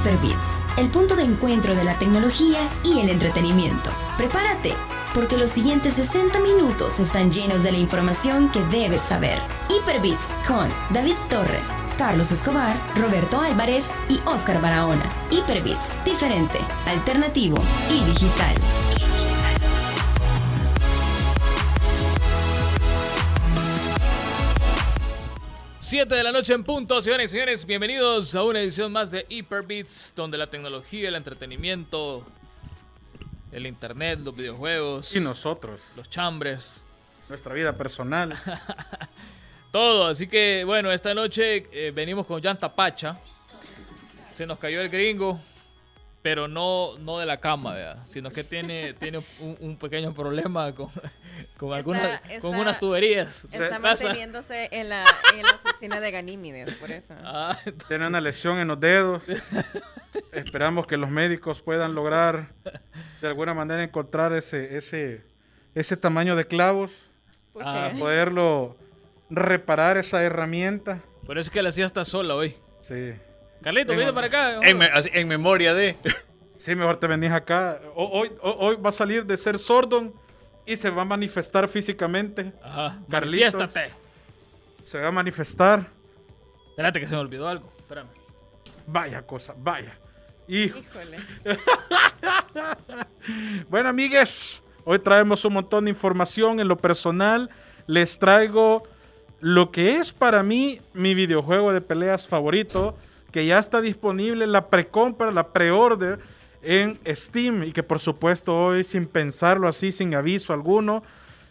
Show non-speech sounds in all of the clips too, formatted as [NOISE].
Hyperbits, el punto de encuentro de la tecnología y el entretenimiento. Prepárate, porque los siguientes 60 minutos están llenos de la información que debes saber. Hyperbits con David Torres, Carlos Escobar, Roberto Álvarez y Oscar Barahona. Hyperbits, diferente, alternativo y digital. 7 de la noche en punto, señores y señores. Bienvenidos a una edición más de Hyperbeats, donde la tecnología, el entretenimiento, el internet, los videojuegos. Y nosotros. Los chambres. Nuestra vida personal. [LAUGHS] Todo. Así que, bueno, esta noche eh, venimos con Llanta Pacha. Se nos cayó el gringo pero no, no de la cama, sino que tiene, tiene un, pequeño problema con, con algunas con unas tuberías. Está manteniéndose en la, en la oficina de Ganímedes, por eso. [LAUGHS] Ah, tiene una lesión en los dedos. Esperamos que los médicos puedan lograr de alguna manera encontrar ese, ese, ese tamaño de clavos para poderlo reparar esa herramienta. Por eso es que la hacía hasta sola hoy. Sí. Carlito, vete para acá. En, memoria de. [LAUGHS] Sí, mejor te venís acá. Hoy, hoy, va a salir de ser sordo y se va a manifestar físicamente. Ajá. Carlitos. Se va a manifestar. Espérate que se me olvidó algo. Espérame. Vaya cosa, vaya. Híjole. [LAUGHS] bueno, amigues, hoy traemos un montón de información. En lo personal, les traigo lo que es para mí mi videojuego de peleas favorito que ya está disponible la precompra, la pre-order en Steam y que por supuesto hoy sin pensarlo así, sin aviso alguno,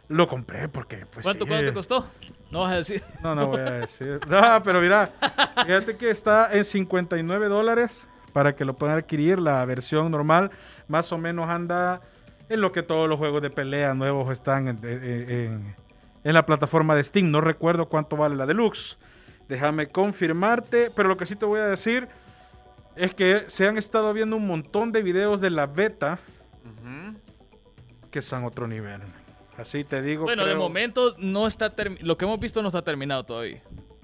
lo compré porque pues... ¿Cuánto, ¿cuánto te costó? No vas a decir. [LAUGHS] No, no voy a decir. No, pero mira, fíjate que está en 59 dólares para que lo puedan adquirir. La versión normal más o menos anda en lo que todos los juegos de pelea nuevos están en, en la plataforma de Steam. No recuerdo cuánto vale la deluxe. Déjame confirmarte, pero lo que sí te voy a decir es que se han estado viendo un montón de videos de la beta que son otro nivel. Así te digo. Bueno, de momento no está lo que hemos visto no está terminado todavía.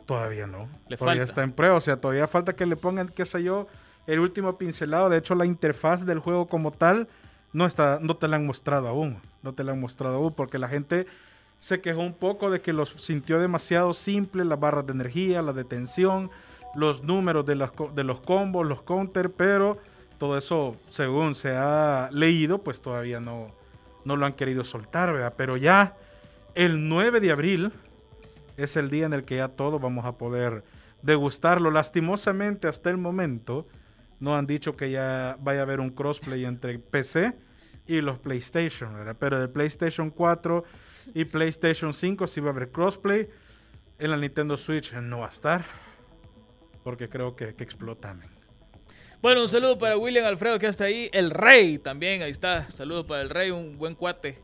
Todavía no. Le todavía está en prueba, o sea, todavía falta que le pongan, qué sé yo, el último pincelado. De hecho, la interfaz del juego como tal no está, no te la han mostrado aún. No te la han mostrado aún porque la gente se quejó un poco de que los sintió demasiado simple las barras de energía, la detención, los números de, de los combos, los counters, pero todo eso, según se ha leído, pues todavía no, no lo han querido soltar, ¿verdad? Pero ya el 9 de abril es el día en el que ya todos vamos a poder degustarlo. Lastimosamente, hasta el momento, no han dicho que ya vaya a haber un crossplay entre PC y los PlayStation, ¿verdad? Pero de PlayStation 4 y PlayStation 5 sí va a haber crossplay. En la Nintendo Switch no va a estar. Porque creo que, que explota. Bueno, un saludo para William Alfredo que está ahí. El Rey también, ahí está. Saludos para el Rey, un buen cuate.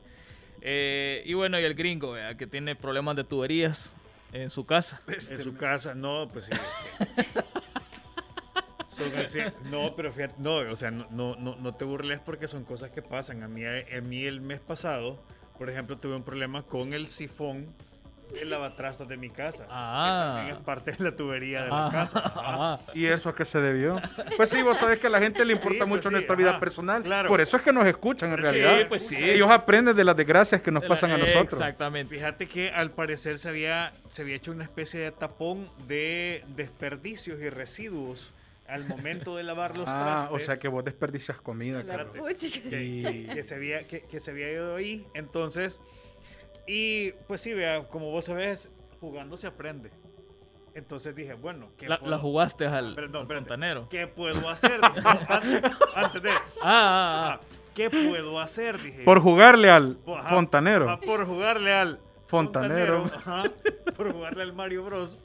Eh, y bueno, y el gringo, que tiene problemas de tuberías en su casa. en su casa, no, pues sí. [LAUGHS] no, pero fíjate, no, o sea, no, no, no, te burles porque son cosas que pasan. A mí, a mí el mes pasado por ejemplo, tuve un problema con el sifón del lavatrastas de mi casa. Ah. Que también es parte de la tubería de la ah. casa. Ah. [LAUGHS] ¿Y eso a qué se debió? Pues sí, vos sabés que a la gente le importa pues mucho nuestra vida personal. Claro. Por eso es que nos escuchan en realidad. Sí, pues sí. Ellos aprenden de las desgracias que nos pasan a nosotros. Exactamente. Fíjate que al parecer se había, se había hecho una especie de tapón de desperdicios y residuos al momento de lavar los ah, o sea que vos desperdicias comida, claro. Que, que, se había, que, que, se había ido ahí. Entonces, y pues sí, vea, como vos sabés, jugando se aprende. Entonces dije, bueno, ¿qué la, la jugaste al, perdón, fontanero. ¿Qué puedo hacer? [LAUGHS] antes, de. Ah, ah, ah, ah. ¿Qué puedo hacer? Dije. Por jugarle al fontanero. por jugarle al fontanero. Por jugarle al Mario Bros.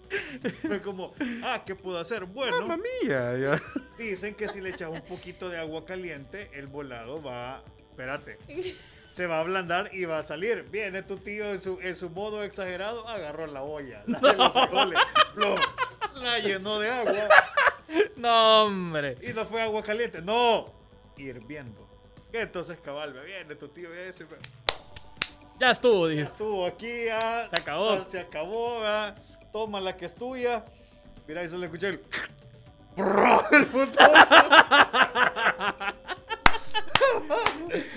Fue como, ah, ¿qué puedo hacer? Bueno, Mamma mía. dicen que si le echas un poquito de agua caliente, el volado va, espérate, se va a ablandar y va a salir. Viene tu tío en su, en su modo exagerado, agarró la olla, la, la llenó de agua. No, hombre. Y no fue agua caliente, no, hirviendo. Entonces, cabal, viene tu tío dice, ya estuvo, dijiste. Ya estuvo aquí, ah, Se acabó. Se acabó, ah, Toma la que es tuya. Mira, eso le escuché el. el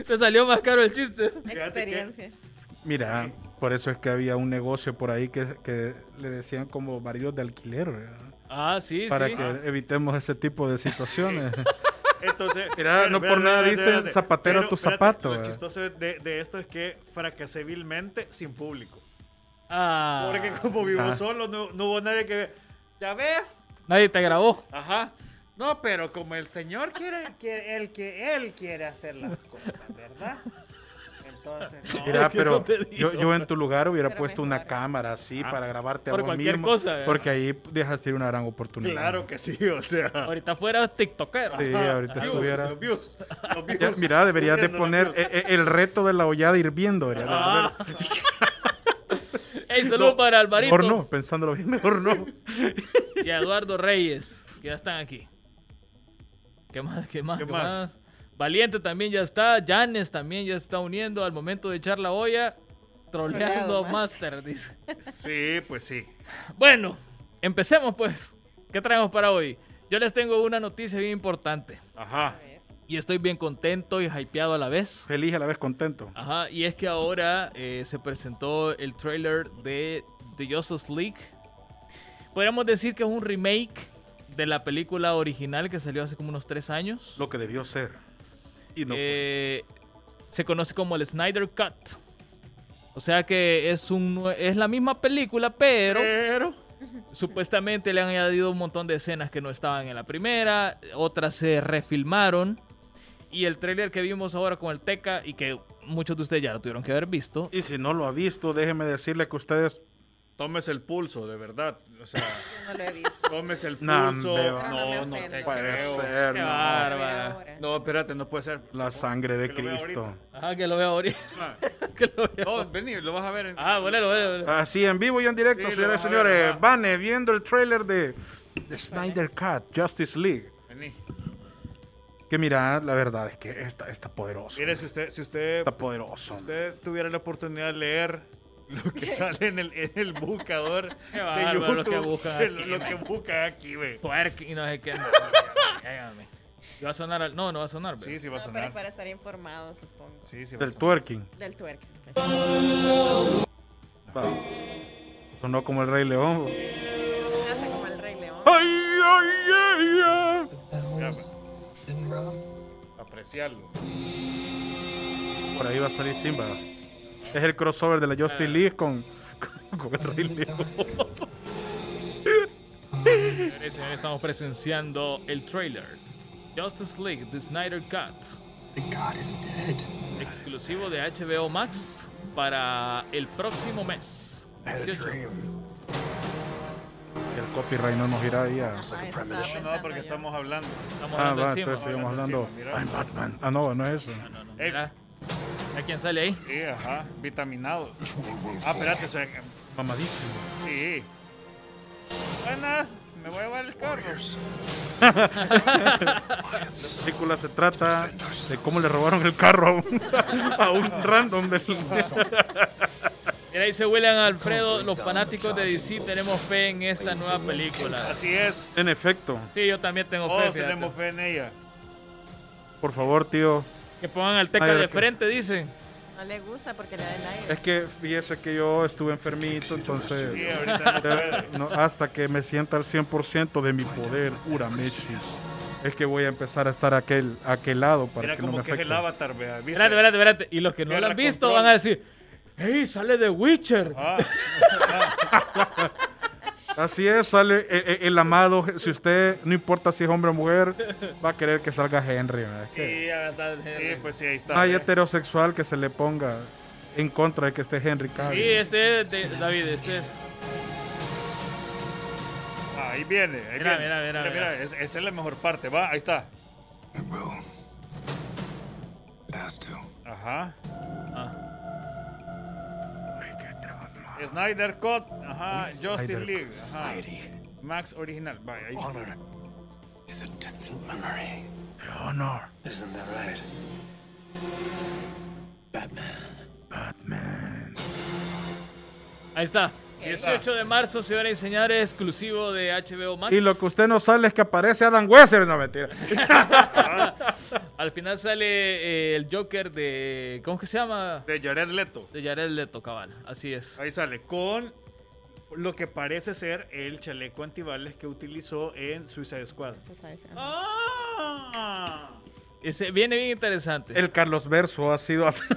Te salió más caro el chiste. Experiencia. Mira, por eso es que había un negocio por ahí que, que le decían como maridos de alquiler. ¿verdad? Ah, sí, Para que evitemos ese tipo de situaciones. [LAUGHS] Entonces, [LAUGHS] Mira, no por nada dicen zapatero a tu espérate, zapato, Lo eh. chistoso de, de esto es que fracasé vilmente sin público. Ah. Porque como vivo Ah. solo, no, no hubo nadie que. ¿Ya ves? Nadie te grabó. Ajá. No, pero como el señor quiere, quiere el que él quiere hacer las cosas, ¿verdad? Entonces, no. Mira, pero no yo, en tu lugar hubiera Pero puesto mejor. una cámara así Ah. para grabarte a Por vos cualquier mismo, cosa. Porque ahí dejaste ir una gran oportunidad. Claro que sí, o sea. Ahorita fuera tiktokero. Sí, ahorita views, estuviera- Los views, los views, Ya, mira, deberías de poner eh, views. eh, el reto de la hollada hirviendo. Ah. [LAUGHS] Ey, saludos para Alvarito Mejor no, pensándolo bien, mejor no. y a Eduardo Reyes, que ya están aquí. ¿Qué más? ¿Qué más? ¿Qué ¿Qué, más? más? Valiente también ya está. Janes también ya se está uniendo al momento de echar la olla. Troleando Master, dice. [LAUGHS] Sí, pues sí. Bueno, empecemos pues. ¿Qué traemos para hoy? Yo les tengo una noticia bien importante. Ajá. Y estoy bien contento y hypeado a la vez. Feliz a la vez contento. Ajá, y es que ahora eh, se presentó el trailer de The Justice League. Podríamos decir que es un remake de la película original que salió hace como unos tres años. Lo que debió ser. Y no fue. Eh, se conoce como el Snyder Cut. O sea que es, un, es la misma película, pero Pero. supuestamente le han añadido un montón de escenas que no estaban en la primera, otras se refilmaron. Y el trailer que vimos ahora con el Teca y que muchos de ustedes ya lo tuvieron que haber visto, Y si no lo ha visto, déjeme decirle que ustedes. Tómese el pulso, de verdad. O sea, [LAUGHS] No lo he visto. tómese el No, pulso. No, no no, te. Puede creo. ser, Qué no. bárbara. No, espérate, no puede ser. La sangre de Que lo Cristo. Ajá, que lo veo ahorita. Ah, [LAUGHS] que lo veo. No, vení, lo vas a ver en. Ah, bueno, bueno, bueno. Así en vivo y en directo, Sí, lo señores y señores. Vane viendo el trailer de, de Snyder Cut, Justice League. Vení. Que mira, la verdad es que está, está poderoso. Mire, si usted, si usted, Está poderoso. si usted tuviera la oportunidad de leer lo que sale en el, en el buscador [LAUGHS] de bárbaro YouTube, lo que buscan [LAUGHS] aquí, lo, lo que buscan aquí, ve. Twerk y no sé qué. No, Cállame. ¿Y va a sonar? al- No, no va a sonar. Sí, ve. sí va a No, pero sonar. para estar informado, supongo. Sí, sí va a Del sonar. twerking. Del twerk. pues. Va. Sonó como el Rey León. Hace como el Rey León. ¡Ay, ay, ay, ay! Ya, pues. Apreciarlo. Por ahí va a salir Simba. Es el crossover de la Justice League con, con, con el Rey León. Señores y señores, estamos presenciando el trailer. Justice League, The Snyder Cut. The God is dead. Exclusivo de HBO Max para el próximo mes. I had a 18. dream. El copyright no nos irá ahí a... Ah, No, no, porque estamos hablando. Estamos Ah, hablando va, encima. entonces seguimos hablando hablando. encima. I'm Batman. Ah, no, no es eso. No, no, Ey. ¿A quién sale ahí? Sí, ajá. Vitaminado. Ah, espérate, o sea, Mamadísimo. sí. Buenas, me voy a llevar el carro. La película se trata de cómo le robaron el carro a un, a un random del... [LAUGHS] Mira, dice William Alfredo, los fanáticos de DC tenemos fe en esta nueva película. Así es. En efecto, Sí, yo también tengo fe, Todos fíjate. tenemos fe en ella. por favor, tío. Que pongan al Teca de frente, dicen. No le gusta porque le da el aire. Es que fíjese que yo estuve enfermito, Sí, entonces... ahorita no eh, no, hasta que me sienta al 100% de mi poder, Urameshi, es que voy a empezar a estar a aquel, a aquel lado para Mira que no como me que es afecte. el avatar, vea. Espérate, espérate, espérate. Y los que no lo han visto control. van a decir, ¡Hey, sale de Witcher! Ah, [LAUGHS] Así es, sale el, el- el amado, si usted, no importa si es hombre o mujer, va a querer que salga Henry. ¿verdad? Es que Sí, ya está. sí, pues sí, ahí está. hay ve. heterosexual que se le ponga en contra de que esté Henry Cavill. Sí, este es de David, este es. Ah, ahí viene. Ahí Mira, viene. mira, mira, mira. es- esa es la mejor parte. Va, ahí está. It will. It has to. Ajá. Ah. Snyder Cut. Ajá. Justice Snyder League. Ajá. Max original. Va, ahí. Honor is a distant memory. Honor, Isn't that right? Batman. Batman. Ahí está. 18 de marzo, señores y señores, exclusivo de HBO Max. Y lo que usted no sabe es que aparece Adam Wessler, no mentira. [LAUGHS] [LAUGHS] Al final sale eh, el Joker de. ¿Cómo que se llama? De Jared Leto. De Jared Leto, cabal. Así es. Ahí sale, con lo que parece ser el chaleco antibales que utilizó en Suicide Squad. Sabes, ajá. ¡Ah! Ese viene bien interesante. El Carlos Verso ha sido así. [LAUGHS]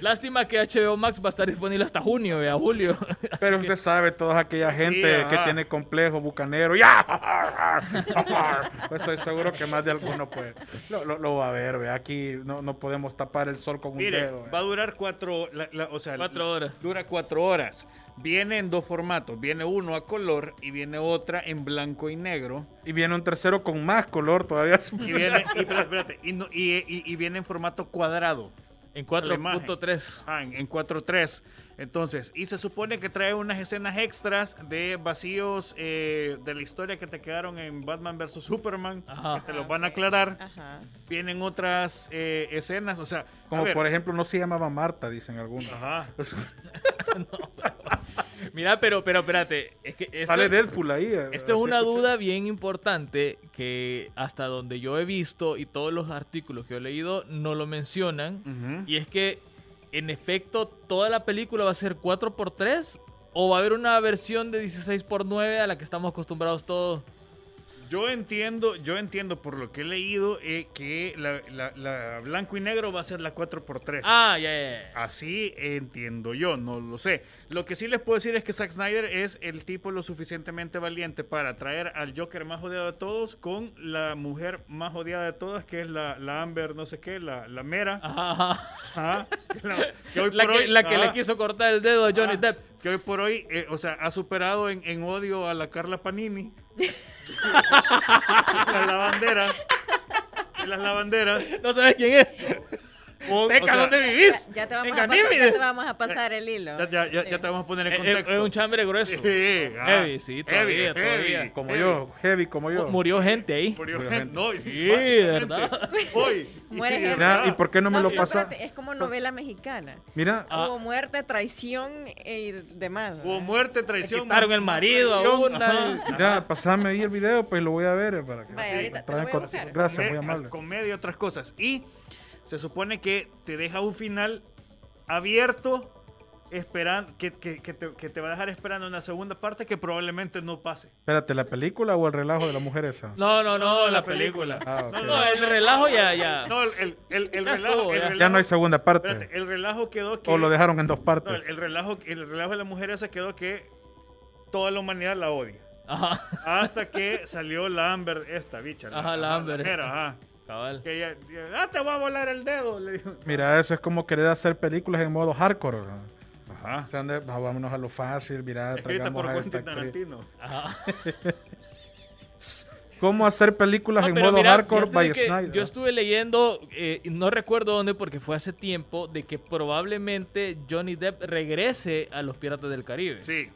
Lástima que HBO Max va a estar disponible hasta junio, vea, julio. [LAUGHS] Pero usted sabe, toda aquella gente que tiene complejo bucanero. ¡Ya! [LAUGHS] Pues estoy seguro que más de alguno pues, lo, lo- lo va a ver. ve. Aquí no, no podemos tapar el sol con un Mire, dedo. ve. va a durar cuatro, la- la- o sea, Cuatro horas. Dura cuatro horas. Viene en dos formatos. Viene uno a color y viene otra en blanco y negro. Y viene un tercero con más color todavía. Y viene, y, espérate, espérate, y, no- y- y- y viene en formato cuadrado. En la imagen. 4.3. Ah, en, en 4.3. Entonces, y se supone que trae unas escenas extras de vacíos eh, de la historia que te quedaron en Batman vs. Superman. Ajá. Que te los van a aclarar. Ajá. Vienen otras eh, escenas. O sea, a Como ver, por ejemplo, no se llamaba Marta, dicen algunos. Ajá. [LAUGHS] [LAUGHS] Mira, pero, pero espérate. Es que esto, Sale Deadpool ahí. eh, esto es una duda bien importante que hasta donde yo he visto y todos los artículos que he leído no lo mencionan. Y es que, en efecto, toda la película va a ser 4x3 o va a haber una versión de 16x9 a la que estamos acostumbrados todos. Yo entiendo, yo entiendo por lo que he leído eh, que la, la- la blanco y negro va a ser la 4x3. Ah, ya, ya, ya. Así entiendo yo, no lo sé. Lo que sí les puedo decir es que Zack Snyder es el tipo lo suficientemente valiente para traer al Joker más odiado de todos con la mujer más odiada de todas, que es la, la Amber, no sé qué, la, la Mera. Ajá. [LAUGHS] La, que hoy por que, hoy- la que le quiso cortar el dedo a Johnny Depp. Que hoy por hoy, eh, o sea, ha superado en, en odio a la Carla Panini. Las lavanderas. Las lavanderas. No sabes quién es. O- o Teca, sea, ¿dónde vivís? Ya te, vamos a pasar, ya te vamos a pasar el hilo. ya, ya, ya- Sí. ya te vamos a poner en contexto. es un chambre grueso. Sí, ah, Heavy, sí, todavía, todavía. Como heavy. yo, heavy como yo. Murió gente ahí. Murió Murió gente. gente. No, Sí, ¿verdad? Hoy. [LAUGHS] Muere Y- gente. Mira, ¿y por qué no me No, lo no, pasa? espérate, es como novela mexicana. Mira, Ah. Hubo muerte, traición y demás. Hubo muerte, traición. quitaron el marido a una. Mira, pasame ahí el video, pues lo voy a ver. Para que Vaya, ahorita lo. Gracias, muy amable. Comedia y otras cosas. Y se supone que te deja un final abierto, esperando, que, que- que te, que te va a dejar esperando una segunda parte que probablemente no pase. Espérate, ¿la película o el relajo de la mujer esa? No, no, no, No, la la película. Ah. No, No, el relajo ya, ya. No, el, el, el, relajo, ya. relajo- Ya no hay segunda parte. espérate, el relajo quedó que... O lo dejaron en dos no, partes. el, el relajo, el relajo de la mujer esa quedó que toda la humanidad la odia. Ajá, Hasta que salió la Amber, esta bicha. Ajá, la Amber. mera, ajá. Cabal. Que ella, ah, te voy a volar el dedo. Le dijo. Mira, eso es como querer hacer películas en modo hardcore. ¿no? Ajá. O sea, ah, vámonos a lo fácil, mira, [LAUGHS] Escrita por Quentin. Tarantino. Ajá. [LAUGHS] ¿Cómo hacer películas No, en pero modo mira, hardcore by Snyder? Yo estuve leyendo, eh, y no recuerdo dónde porque fue hace tiempo, de que probablemente Johnny Depp regrese a los Piratas del Caribe. Sí.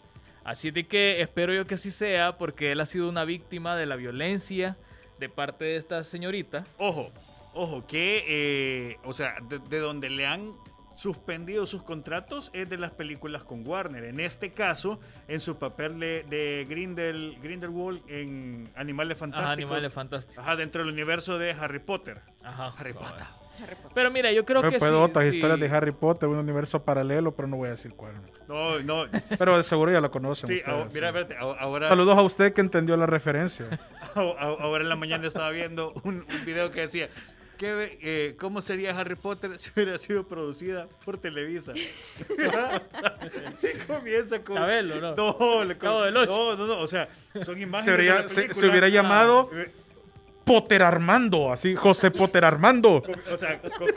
Así de que espero yo que así sea, porque él ha sido una víctima de la violencia de parte de esta señorita. Ojo, ojo, que, eh, o sea, de, de donde le han suspendido sus contratos es de las películas con Warner. En este caso, en su papel de, de Grindel, Grindelwald en Animales Fantásticos. Ajá, animales fantásticos. Ajá, dentro del universo de Harry Potter. Ajá. Harry. Potter. Harry Potter. Pero mira, yo creo Yo que puedo sí, otras sí. historias de Harry Potter, un universo paralelo, pero no voy a decir cuál. No, no. [LAUGHS] Pero de seguro ya lo conocen. Sí, ustedes, ahora- mira, sí. espérate, ahora, Saludos a usted que entendió la referencia. [LAUGHS] ahora en la mañana estaba viendo un, un video que decía. ¿qué, eh, ¿Cómo sería Harry Potter si hubiera sido producida por Televisa? y [LAUGHS] comienza con. Chabelo, ¿no? No, Ocho. no, no, no, o sea, son Se, imágenes. de la se- película. se hubiera llamado Eh, Potter Armando, así, José Potter Armando. o sea, con-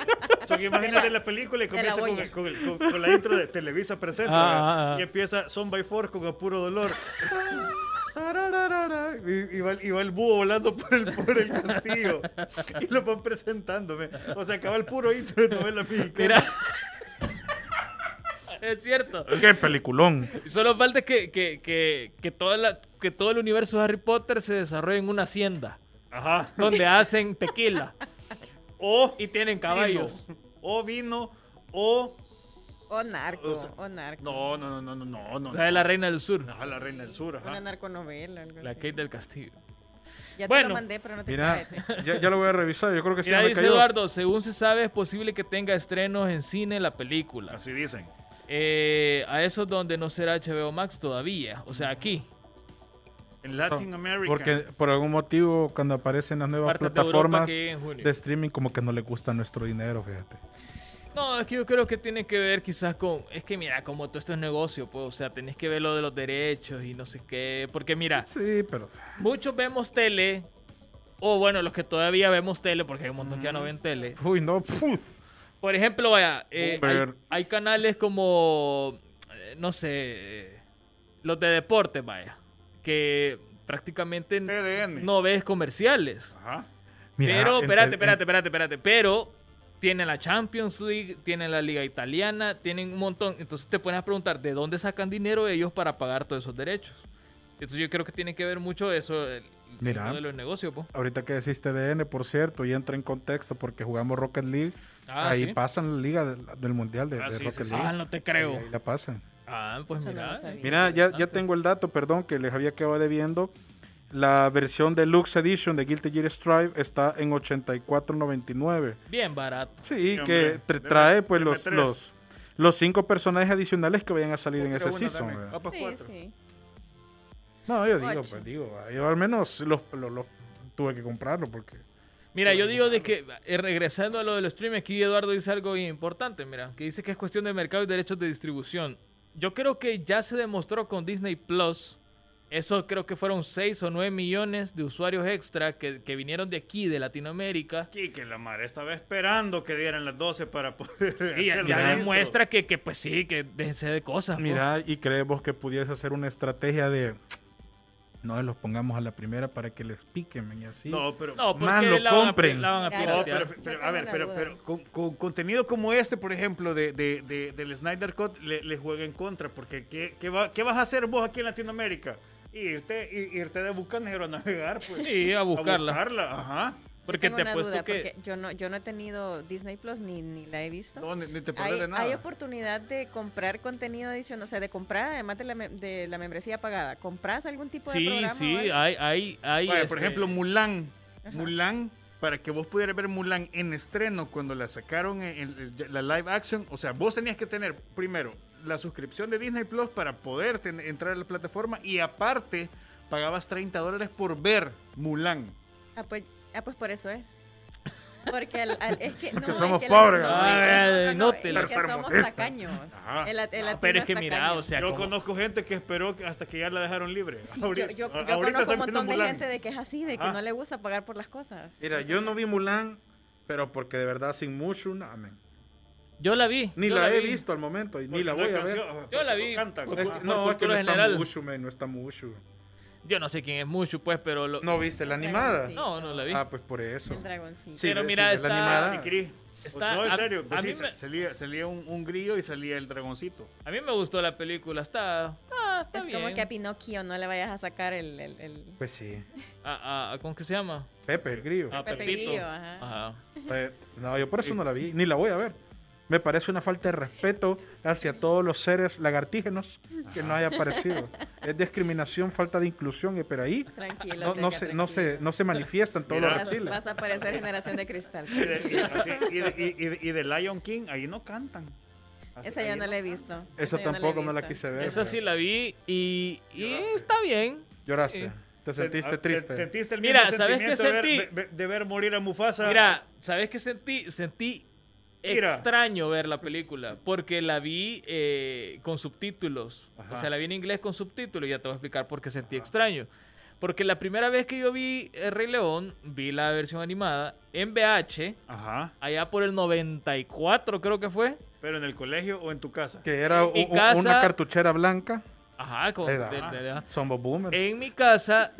son imágenes de la, la- película y comienza con, el- con el- con- con la intro de Televisa Presenta. Ah, ah, ah. Y empieza Son by Four con Apuro Dolor. Y, y va, y va el búho volando por el, por el castillo. Y lo van presentándome. O sea, acaba el puro intro de novela mexicana. Mira. es cierto. Qué peliculón. Solo falta que, que, que, que, toda la- que todo el universo de Harry Potter se desarrolle en una hacienda Ajá. donde hacen tequila O y tienen caballos. vino, O vino, o. O narco, O sea, o narco. No, no, no, no, no, no. La de la Reina del Sur, Ajá, la reina del sur, Una ajá. narconovela. algo la así. Kate del Castillo. Ya te Bueno. lo mandé, pero no te Mira, [LAUGHS] ya, ya lo voy a revisar. Yo creo que sí Mira, me dice cayó. Eduardo, según se sabe, es posible que tenga estrenos en cine la película. Así dicen. Eh, a eso es donde no será HBO Max todavía. O sea, aquí. En Latin America. Porque por algún motivo, cuando aparecen las nuevas Partes de Europa plataformas de streaming, como que no le gusta nuestro dinero, fíjate. No, es que yo creo que tiene que ver quizás con... Es que mira, como todo esto es negocio, pues, o sea, tenés que ver lo de los derechos y no sé qué. Porque mira, Sí, pero. muchos vemos tele, o bueno, los que todavía vemos tele, porque hay un montón que ya no ven tele. Uy, no. puf. Por ejemplo, vaya, eh, hay, canales como, eh, no sé, eh, los de deporte, vaya, que prácticamente TDN. no ves comerciales. Ajá. Mira, pero, espérate, espérate, espérate, espérate. Pero tienen la Champions League, tienen la Liga Italiana, tienen un montón. Entonces te pones a preguntar de dónde sacan dinero ellos para pagar todos esos derechos. Entonces yo creo que tiene que ver mucho eso, el, Mira. modelo de negocio, pues. Ahorita que decís TDN, por cierto, y entra en contexto porque jugamos Rocket League. Ah, ahí ¿sí? pasan la liga del, del mundial de, Ah, de sí, Rocket sí. League. Ah, no te creo. ahí la pasan. Ah, pues mira. Mira, ya, ya tengo el dato, perdón, que les había quedado debiendo. La versión Deluxe Edition de Guilty Gear Strive está en 84.99. Bien barato. Sí, Sí, que hombre. tra- Deme- trae pues deme los, los, los cinco personajes adicionales que vayan a salir en ese season. Sí, sí. No, yo digo, Ocho. pues digo, yo al menos los, los- los tuve que comprarlo porque... Mira, yo digo de que, eh, regresando a lo del stream, aquí Eduardo dice algo importante, mira, que dice que es cuestión de mercado y derechos de distribución. Yo creo que ya se demostró con Disney Plus, eso creo que fueron 6 o 9 millones de usuarios extra que, que vinieron de aquí, de Latinoamérica. Aquí que la madre estaba esperando que dieran las 12 para poder. Y ya, demuestra que, que, pues sí, que déjense de cosas. Mira, y creemos que pudiese hacer una estrategia de... No los pongamos a la primera para que les piquen y así. No, pero. No, Más lo la van a, compren. la van a No, pero, pero, a ver, pero, pero con, con contenido como este, por ejemplo, de, de- de- del Snyder Cut, le, le juega en contra. Porque ¿qué, qué, va- qué vas a hacer vos aquí en Latinoamérica? Irte, irte de Bucanero a navegar, pues. Sí, a buscarla. buscarla, ajá. Porque Tengo te una apuesto duda, que... porque yo no, yo no he tenido Disney Plus ni, ni la he visto. No, ni, ni te hay, de nada. hay oportunidad de comprar contenido adicional, o sea, de comprar, además de la, de la membresía pagada, ¿compras algún tipo de Sí, programa? sí, algo? hay, hay, hay... Por este, ejemplo, Mulan. Ajá. Mulan, para que vos pudieras ver Mulan en estreno cuando la sacaron en, en la live action, o sea, vos tenías que tener primero la suscripción de Disney Plus para poder ten- entrar a la plataforma y aparte pagabas 30 dólares por ver Mulan. Ah, pues, ah, pues por eso es. Porque al- al- es que, [LAUGHS] Porque no, es somos que pobres, La, ¿no? no, Ay, no, no, no es que la somos tacaños. El, el pero es que es mira, o sea, Yo como- conozco gente que esperó hasta que ya la dejaron libre. Sí, Ahorita- yo, yo, yo conozco un montón de Mulan. gente de que es así, de que Ah. no le gusta pagar por las cosas. Mira, yo no vi Mulan, pero porque de verdad sin mucho, men. Yo la vi. Ni yo la, he vi. visto al momento y ni la voy a ver. Yo la vi. no canta, Es no, es que no está mucho, men, no está mucho. Yo no sé quién es mucho, pues, pero... Lo... ¿No viste la animada? No, no la vi. Ah, pues por eso. El dragoncito. Sí, Pero mira, sí, ve la está- animada. Cris, Está- no, en a- serio, a pues mí sí, me- salía, salía un, un grillo y salía el dragoncito. A mí me gustó la película. Está... ah, está Es bien. como que a Pinocchio no le vayas a sacar el, el, el Pues sí. A- a- a- ¿Cómo que se llama? Pepe, el grillo. A Pepe Pepito. Grillo, ajá. Ajá. Eh, no, yo por eso no la vi, ni la voy a ver. Me parece una falta de respeto hacia todos los seres lagartígenos que no haya aparecido. Es discriminación, falta de inclusión, eh, pero ahí Tranquilo. no, no, se, no, se, no se manifiestan todos los Mira. Vas, reptiles. vas a parecer generación de cristal. Y de, y- así, y de- y- y de- y de Lion King, ahí no cantan. Así- Esa yo no la he visto. Eso tampoco no la quise ver. Esa sí la vi y, y está bien. Lloraste. Sí. Te Se- sentiste ah, triste. se- ¿Sentiste el Mira, mismo ¿sabes qué sentimiento de ver- sentí? de, de ver morir a Mufasa? Mira, ¿sabes qué sentí? Sentí Mira. extraño ver la película porque la vi eh, con subtítulos. Ajá. O sea, la vi en inglés con subtítulos y ya te voy a explicar por qué sentí extraño. Porque la primera vez que yo vi El Rey León, vi la versión animada en VH, Ajá. allá por el 94 creo que fue. ¿Pero en el colegio o en tu casa? Que era casa- una cartuchera blanca. Ajá, con, Era, de- de- de- Somos boomers. en mi casa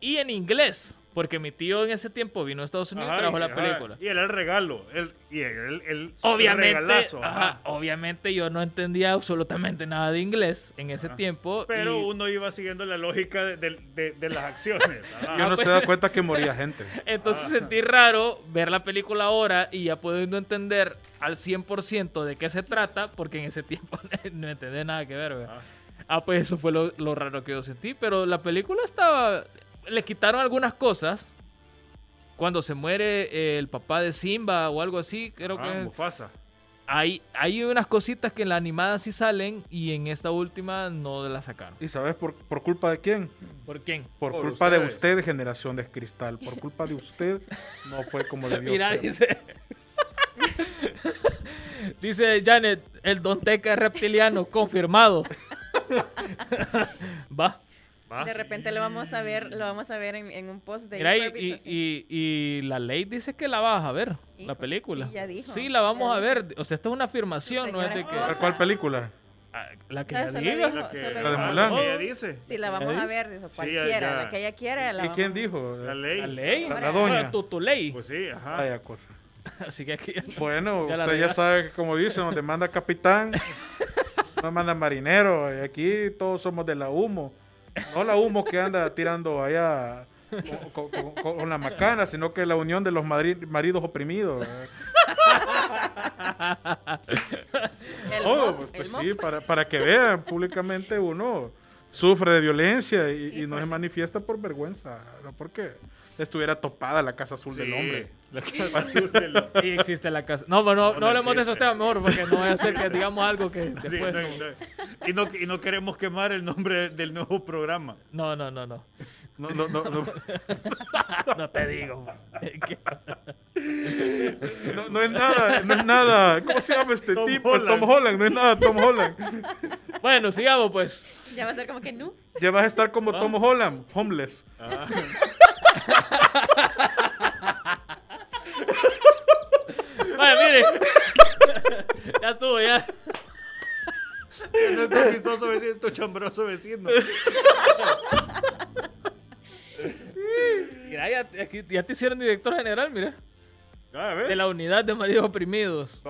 y en inglés. Porque mi tío en ese tiempo vino a Estados Unidos y Ajá, trajo la ajá, película. Y era el regalo. El, y el, el Obviamente, regalazo, ajá, ajá. obviamente yo no entendía absolutamente nada de inglés en ese Ajá. tiempo. Pero y- uno iba siguiendo la lógica de, de- de- de las acciones. [LAUGHS] ajá. Y uno pues- se da cuenta que moría gente. [LAUGHS] Entonces Ah. sentí raro ver la película ahora y ya pudiendo entender al 100% de qué se trata, porque en ese tiempo [LAUGHS] no entendía nada que ver. Ah. Ah, pues eso fue lo, lo raro que yo sentí, pero la película estaba... le quitaron algunas cosas. Cuando se muere el papá de Simba o algo así, creo Ah, que Mufasa. hay, hay unas cositas que en la animada sí salen y en esta última no las sacaron. ¿Y sabes por, por culpa de quién? ¿Por quién? Por, Por culpa de usted, generación de cristal. Por culpa de usted, no fue como [LAUGHS] debió Mira, ser. dice. [LAUGHS] dice Janet, el Don Teca es reptiliano, confirmado. [LAUGHS] Va. Va. De repente lo vamos a ver, lo vamos a ver en, en un post de Mira, y, y, y- la ley dice que la vas a ver, la Hijo, película. sí, ya dijo, Sí, la vamos ya a ver. O sea, esto es una afirmación, no es de que. ¿Cuál película? Ah, La que Ah, ella diga. La, que, La de Mulan. que ella dice. Sí, la vamos ¿Ya a dice? ver, dijo, Sí, cualquiera, ya- la que ella quiera. La ¿Y quién dijo? La ley. La ley. La- la doña. Bueno, tu, tu ley. Pues sí, ajá. Vaya cosa. [LAUGHS] Así que aquí. [LAUGHS] Bueno, Ya la usted ya sabe que como dice, donde manda capitán, [LAUGHS] no manda marinero. Y aquí todos somos de la humo. No la humo que anda tirando allá con, con- con- con la macana, sino que la unión de los maridos oprimidos. Oh, pues sí, para, para que vean públicamente uno sufre de violencia y, y no se manifiesta por vergüenza, no porque estuviera topada la casa azul del Sí, hombre. La [LAUGHS] casa azul del hombre. Y existe la casa. No, pero no, no No, no hablemos de esos temas mejor, porque no voy a hacer que digamos algo que [LAUGHS] Sí, después. no, no- no. Y, no, y no queremos quemar el nombre del nuevo programa. No, no, no, no. No, no, no, no, [LAUGHS] No te digo. No- no es nada, no es nada. ¿Cómo se llama este Tom tipo? Holland. Tom Holland, no es nada Tom Holland. Bueno, sigamos pues. Ya va a ser como que no. Ya vas a estar como Tom Holland, homeless. [LAUGHS] Bueno, mire. [LAUGHS] ya estuvo, ya. No es tu chistoso vecino, es tu chambroso vecino. Ya, aquí- ya te hicieron director general, mira. Ah. De la unidad de maridos oprimidos.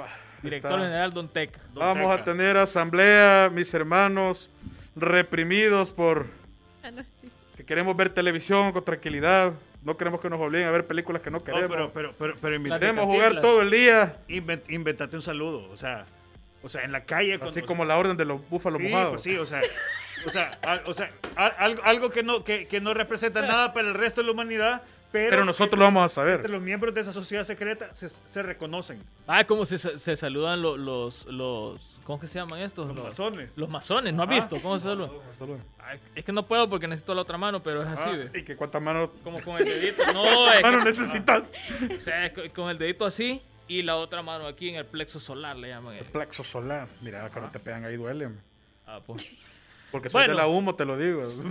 Director Está. general Don Tec. Don Vamos a Teca. tener asamblea, mis hermanos, reprimidos por Ah, no, sí. que queremos ver televisión con tranquilidad. No queremos que nos obliguen a ver películas que no No, queremos. pero, pero, pero, pero de Queremos jugar todo el día, inven- inventate un saludo. O sea, o sea, en la calle. así cuando- como la orden de los búfalos sí, mojados. pues sí, o sea, o sea, al- o sea, al- algo, algo que no que, que no representa [LAUGHS] nada para el resto de la humanidad, pero, Pero nosotros lo vamos a entre saber. los miembros de esa sociedad secreta se, se reconocen. Ah, como se, se saludan los, los, los. ¿Cómo que se llaman estos? Los masones. Los masones, ¿no has Ajá. visto? ¿Cómo se saludan? Ay, es que no puedo porque necesito la otra mano, pero es así, Ah, ve. Y que cuántas manos, Como con el dedito. No, [LAUGHS] es que- necesitas. o sea, es con el dedito así y la otra mano aquí en el plexo solar le llaman. eh. Plexo solar. Mira, cuando te pegan ahí duelen. Ah, pues. Porque soy Bueno. de la humo, te lo digo. [LAUGHS]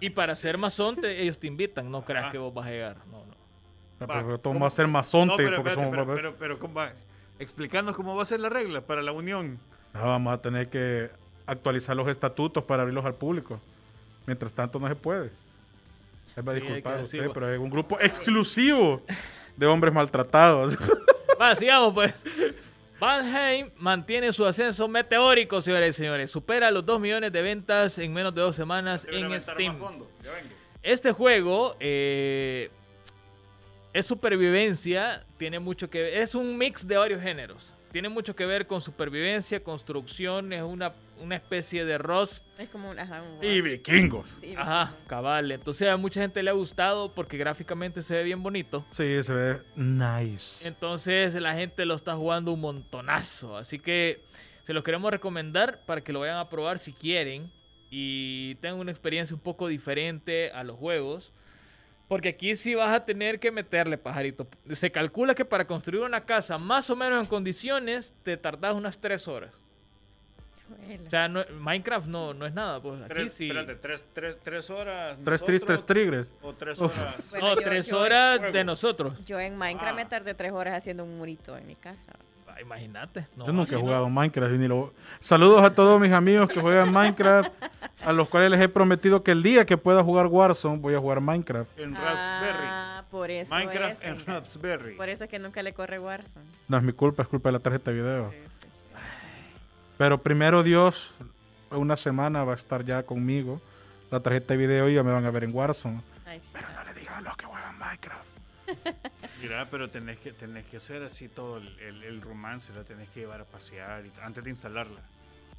Y para ser masón, te- ellos te invitan. No creas Ah. que vos vas a llegar. No, no. Pero ¿cómo? vamos a ser masonte No, pero, porque espérate, somos pero, pero, pero, ¿cómo va? Explícanos cómo va a ser la regla para la unión. No, vamos a tener que actualizar los estatutos para abrirlos al público. Mientras tanto no se puede. Él va a Sí, disculpar usted, pero es un grupo exclusivo de hombres maltratados. Va, sigamos pues. [LAUGHS] Valheim mantiene su ascenso meteórico, señores y señores. Supera los 2 millones de ventas en menos de dos semanas en Steam. Este juego eh, es supervivencia, tiene mucho que ver, es un mix de varios géneros. Tiene mucho que ver con supervivencia, construcción, es una, una especie de Rust. Es como un. Ajá, un y vikingos. sí, Ajá, cabal. Entonces a mucha gente le ha gustado porque gráficamente se ve bien bonito. Sí, se ve nice. Entonces la gente lo está jugando un montonazo. Así que se los queremos recomendar para que lo vayan a probar si quieren. Y tengan una experiencia un poco diferente a los juegos. Porque aquí sí vas a tener que meterle, pajarito. Se calcula que para construir una casa más o menos en condiciones te tardas unas 3 horas. O sea, no- Minecraft no, no es nada. Pues aquí Tres, sí. Espérate, tres, tres, tres horas. Tres tris, tres nosotros, tigres. O tres horas. Bueno, no, yo- 3 yo- horas de nosotros. Yo en Minecraft Ah. me tardé tres horas haciendo un murito en mi casa. Ah, Imagínate. No, Yo nunca he jugado Minecraft. ni lo- Saludos a todos mis amigos que juegan Minecraft, a los cuales les he prometido que el día que pueda jugar Warzone voy a jugar Minecraft. En Raspberry. Ah, por eso Minecraft es. en. Raspberry. Por eso es que nunca le corre Warzone. No es mi culpa, es culpa de la tarjeta de video. Sí. Pero primero Dios, una semana va a estar ya conmigo. La tarjeta de video y ya me van a ver en Warzone. Sí. No le digan a los que juegan Minecraft. [LAUGHS] Mira, pero tenés que, tenés que hacer así todo el, el, el romance, la tenés que llevar a pasear y- antes de instalarla.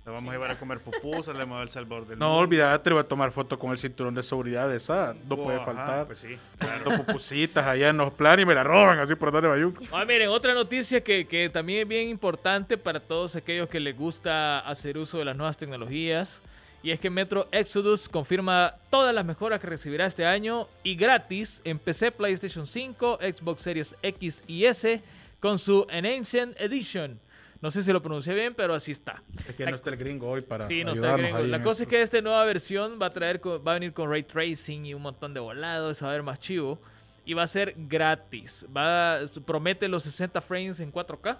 La vamos a llevar a comer pupusas, le vamos a dar el salvador del No, olvídate, voy a tomar foto con el cinturón de seguridad de esa. No Oh, puede ajá, faltar. Pues sí, claro. Dos pupusitas allá en los planes y me la roban así por darle bayuco. Ah, miren, otra noticia que, que también es bien importante para todos aquellos que les gusta hacer uso de las nuevas tecnologías. Y es que Metro Exodus confirma todas las mejoras que recibirá este año y gratis en PC, PlayStation 5, Xbox Series X y S con su Enhanced Edition. No sé si lo pronuncié bien, pero así está. Es que no está el gringo hoy para Sí, no está ayudarnos gringo. La cosa es que esta nueva versión va a traer, va a venir con ray tracing y un montón de volados, a ver más chivo y va a ser gratis. Va, promete los 60 frames en 4K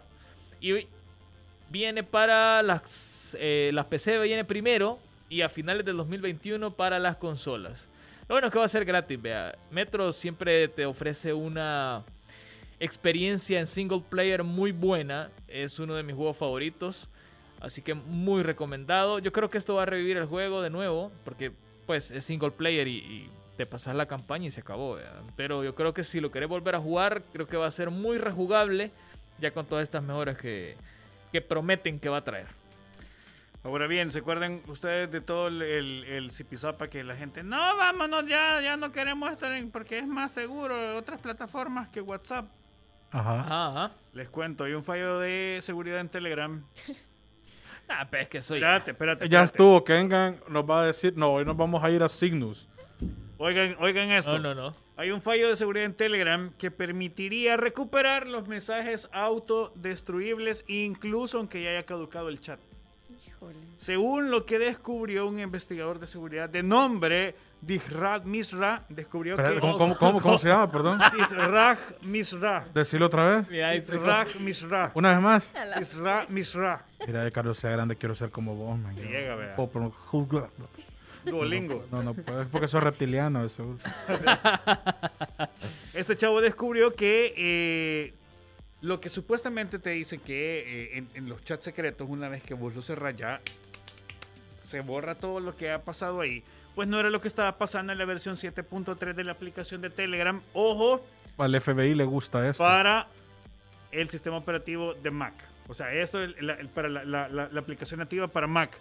y viene para las, eh, las PC viene primero y a finales del 2021 para las consolas. Lo bueno es que va a ser gratis, vea. Metro siempre te ofrece una experiencia en single player muy buena. Es uno de mis juegos favoritos. Así que muy recomendado. Yo creo que esto va a revivir el juego de nuevo. Porque pues es single player y, te pasas la campaña y se acabó. Pero yo creo que si lo querés volver a jugar, creo que va a ser muy rejugable. Ya con todas estas mejoras que, que prometen que va a traer. Ahora bien, ¿se acuerdan ustedes de todo el, el, el zipizapa que la gente, no, vámonos ya, ya no queremos estar en, porque es más seguro otras plataformas que WhatsApp? Ajá. Ajá, ajá. Les cuento, hay un fallo de seguridad en Telegram. [LAUGHS] Ah, pero es que soy. Espérate, espérate. Ya espérate. estuvo, que vengan, nos va a decir, no, hoy nos vamos a ir a Cygnus. Oigan, oigan esto. No, no, no. Hay un fallo de seguridad en Telegram que permitiría recuperar los mensajes autodestruibles incluso aunque ya haya caducado el chat. Híjole. Según lo que descubrió un investigador de seguridad de nombre Disrad Misra, descubrió Espera, que ¿Cómo, cómo, cómo, cómo se llama, perdón? [LAUGHS] Disraj Misra. Decirlo otra vez. Mira, Misra. Una vez más. Isra Misra. Mira, de Carlos sea grande, quiero ser como vos, man. Llega, vea. Duolingo. No, no, puedo, es porque soy reptiliano, eso. [LAUGHS] Este chavo descubrió que eh, lo que supuestamente te dice que eh, en, en los chats secretos, una vez que vos lo cerrás ya, se borra todo lo que ha pasado ahí. Pues no era lo que estaba pasando en la versión 7.3 de la aplicación de Telegram. Ojo, Al FBI le gusta esto. para el sistema operativo de Mac. O sea, eso es la- el- para la, la- la- la aplicación nativa para Mac.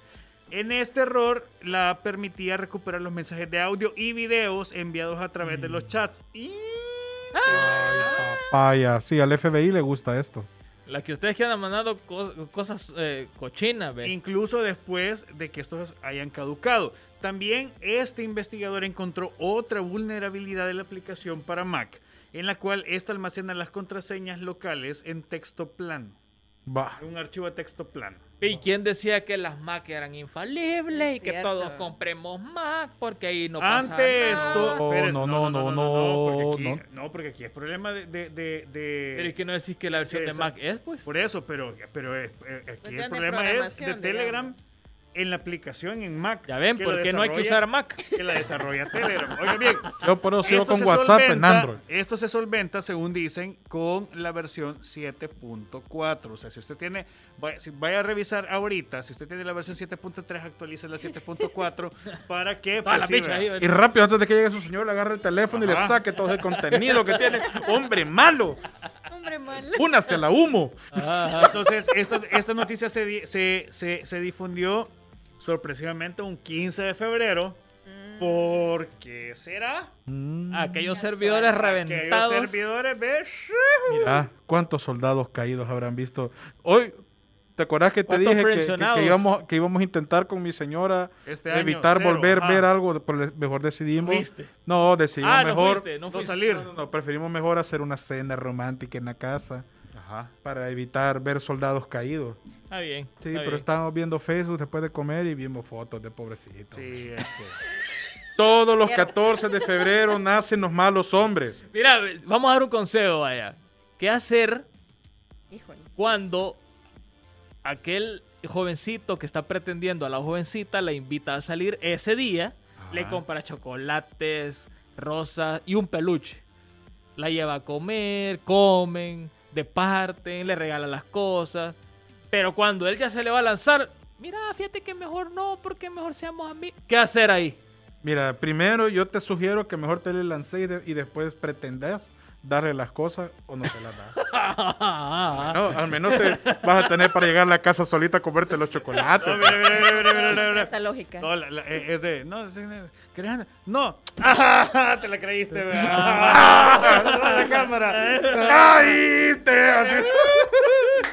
En este error la permitía recuperar los mensajes de audio y videos enviados a través de los chats. Y Papaya. Sí, al FBI le gusta esto. La que ustedes que han mandado co- cosas eh, cochinas, ve. incluso después de que estos hayan caducado. También este investigador encontró otra vulnerabilidad de la aplicación para Mac, en la cual esta almacena las contraseñas locales en texto plano, Va. en un archivo de texto plano. ¿Y quién decía que las Mac eran infalibles y que todos compremos Mac porque ahí no pasa Ante nada? esto, No, espérese, no, no, no, porque no, aquí, no, porque aquí es problema de, de- Pero es que no decís que la versión de Mac es, pues. por eso, pero, pero eh, eh, aquí Pues el no problema es de Telegram en la aplicación en Mac. Ya ven, ¿por qué no hay que usar Mac? Que la desarrolla Telegram. Oigan bien, [LAUGHS] Yo por eso sigo con se WhatsApp en solventa- Android. Esto se solventa, según dicen, con la versión 7.4. O sea, si usted tiene, vaya, si vaya a revisar ahorita, si usted tiene la versión 7.3, actualice la 7.4 [LAUGHS] para que... La pues, sí, picha ahí, Y rápido, antes de que llegue su señor, le agarre el teléfono y le saque todo el contenido que tiene. ¡Hombre malo! Hombre mal. ¡Únase a la humo! Ajá, ajá. Entonces, esta, esta noticia se, se, se, se difundió sorpresivamente un 15 de febrero. ¿Por qué será? Aquellos servidores Aquellos reventados. servidores, ¿ves? Mira, ¿cuántos soldados caídos habrán visto? Hoy, ¿te acuerdas que te ¿Cuántos dije que- que, que íbamos, que íbamos a intentar con mi señora Este año, evitar cero, volver a ver algo? Mejor decidimos. ¿Fuiste? No, decidimos Ah, no mejor. fuiste, no No fuiste. salir. No, no, no, preferimos mejor hacer una cena romántica en la casa Ajá. para evitar ver soldados caídos. Está bien. Sí, está pero bien. estábamos viendo Facebook después de comer y vimos fotos de pobrecitos. Sí, [LAUGHS] este. Todos los 14 de febrero nacen los malos hombres. Mira, vamos a dar un consejo, vaya. ¿Qué hacer Híjole. cuando aquel jovencito que está pretendiendo a la jovencita la invita a salir ese día, le compra chocolates, rosas y un peluche. La lleva a comer, comen, departen, le regala las cosas. Pero cuando él ya se le va a lanzar, mira, fíjate que mejor no, porque mejor seamos amigos. ¿Qué hacer ahí? Mira, primero yo te sugiero que mejor te le lancé y, y después pretendas darle las cosas o no se las da. [LAUGHS] no, al menos te vas a tener para llegar a la casa solita a comerte los chocolates. No, mira, mira, mira, mira, mira, mira, mira. Esa lógica. No, la- la- eh, es de. No, es de- ¿querés? No. Ah, [LAUGHS] te la creíste, [LAUGHS] ¿verdad? la cámara. ¡Ay! Te, así.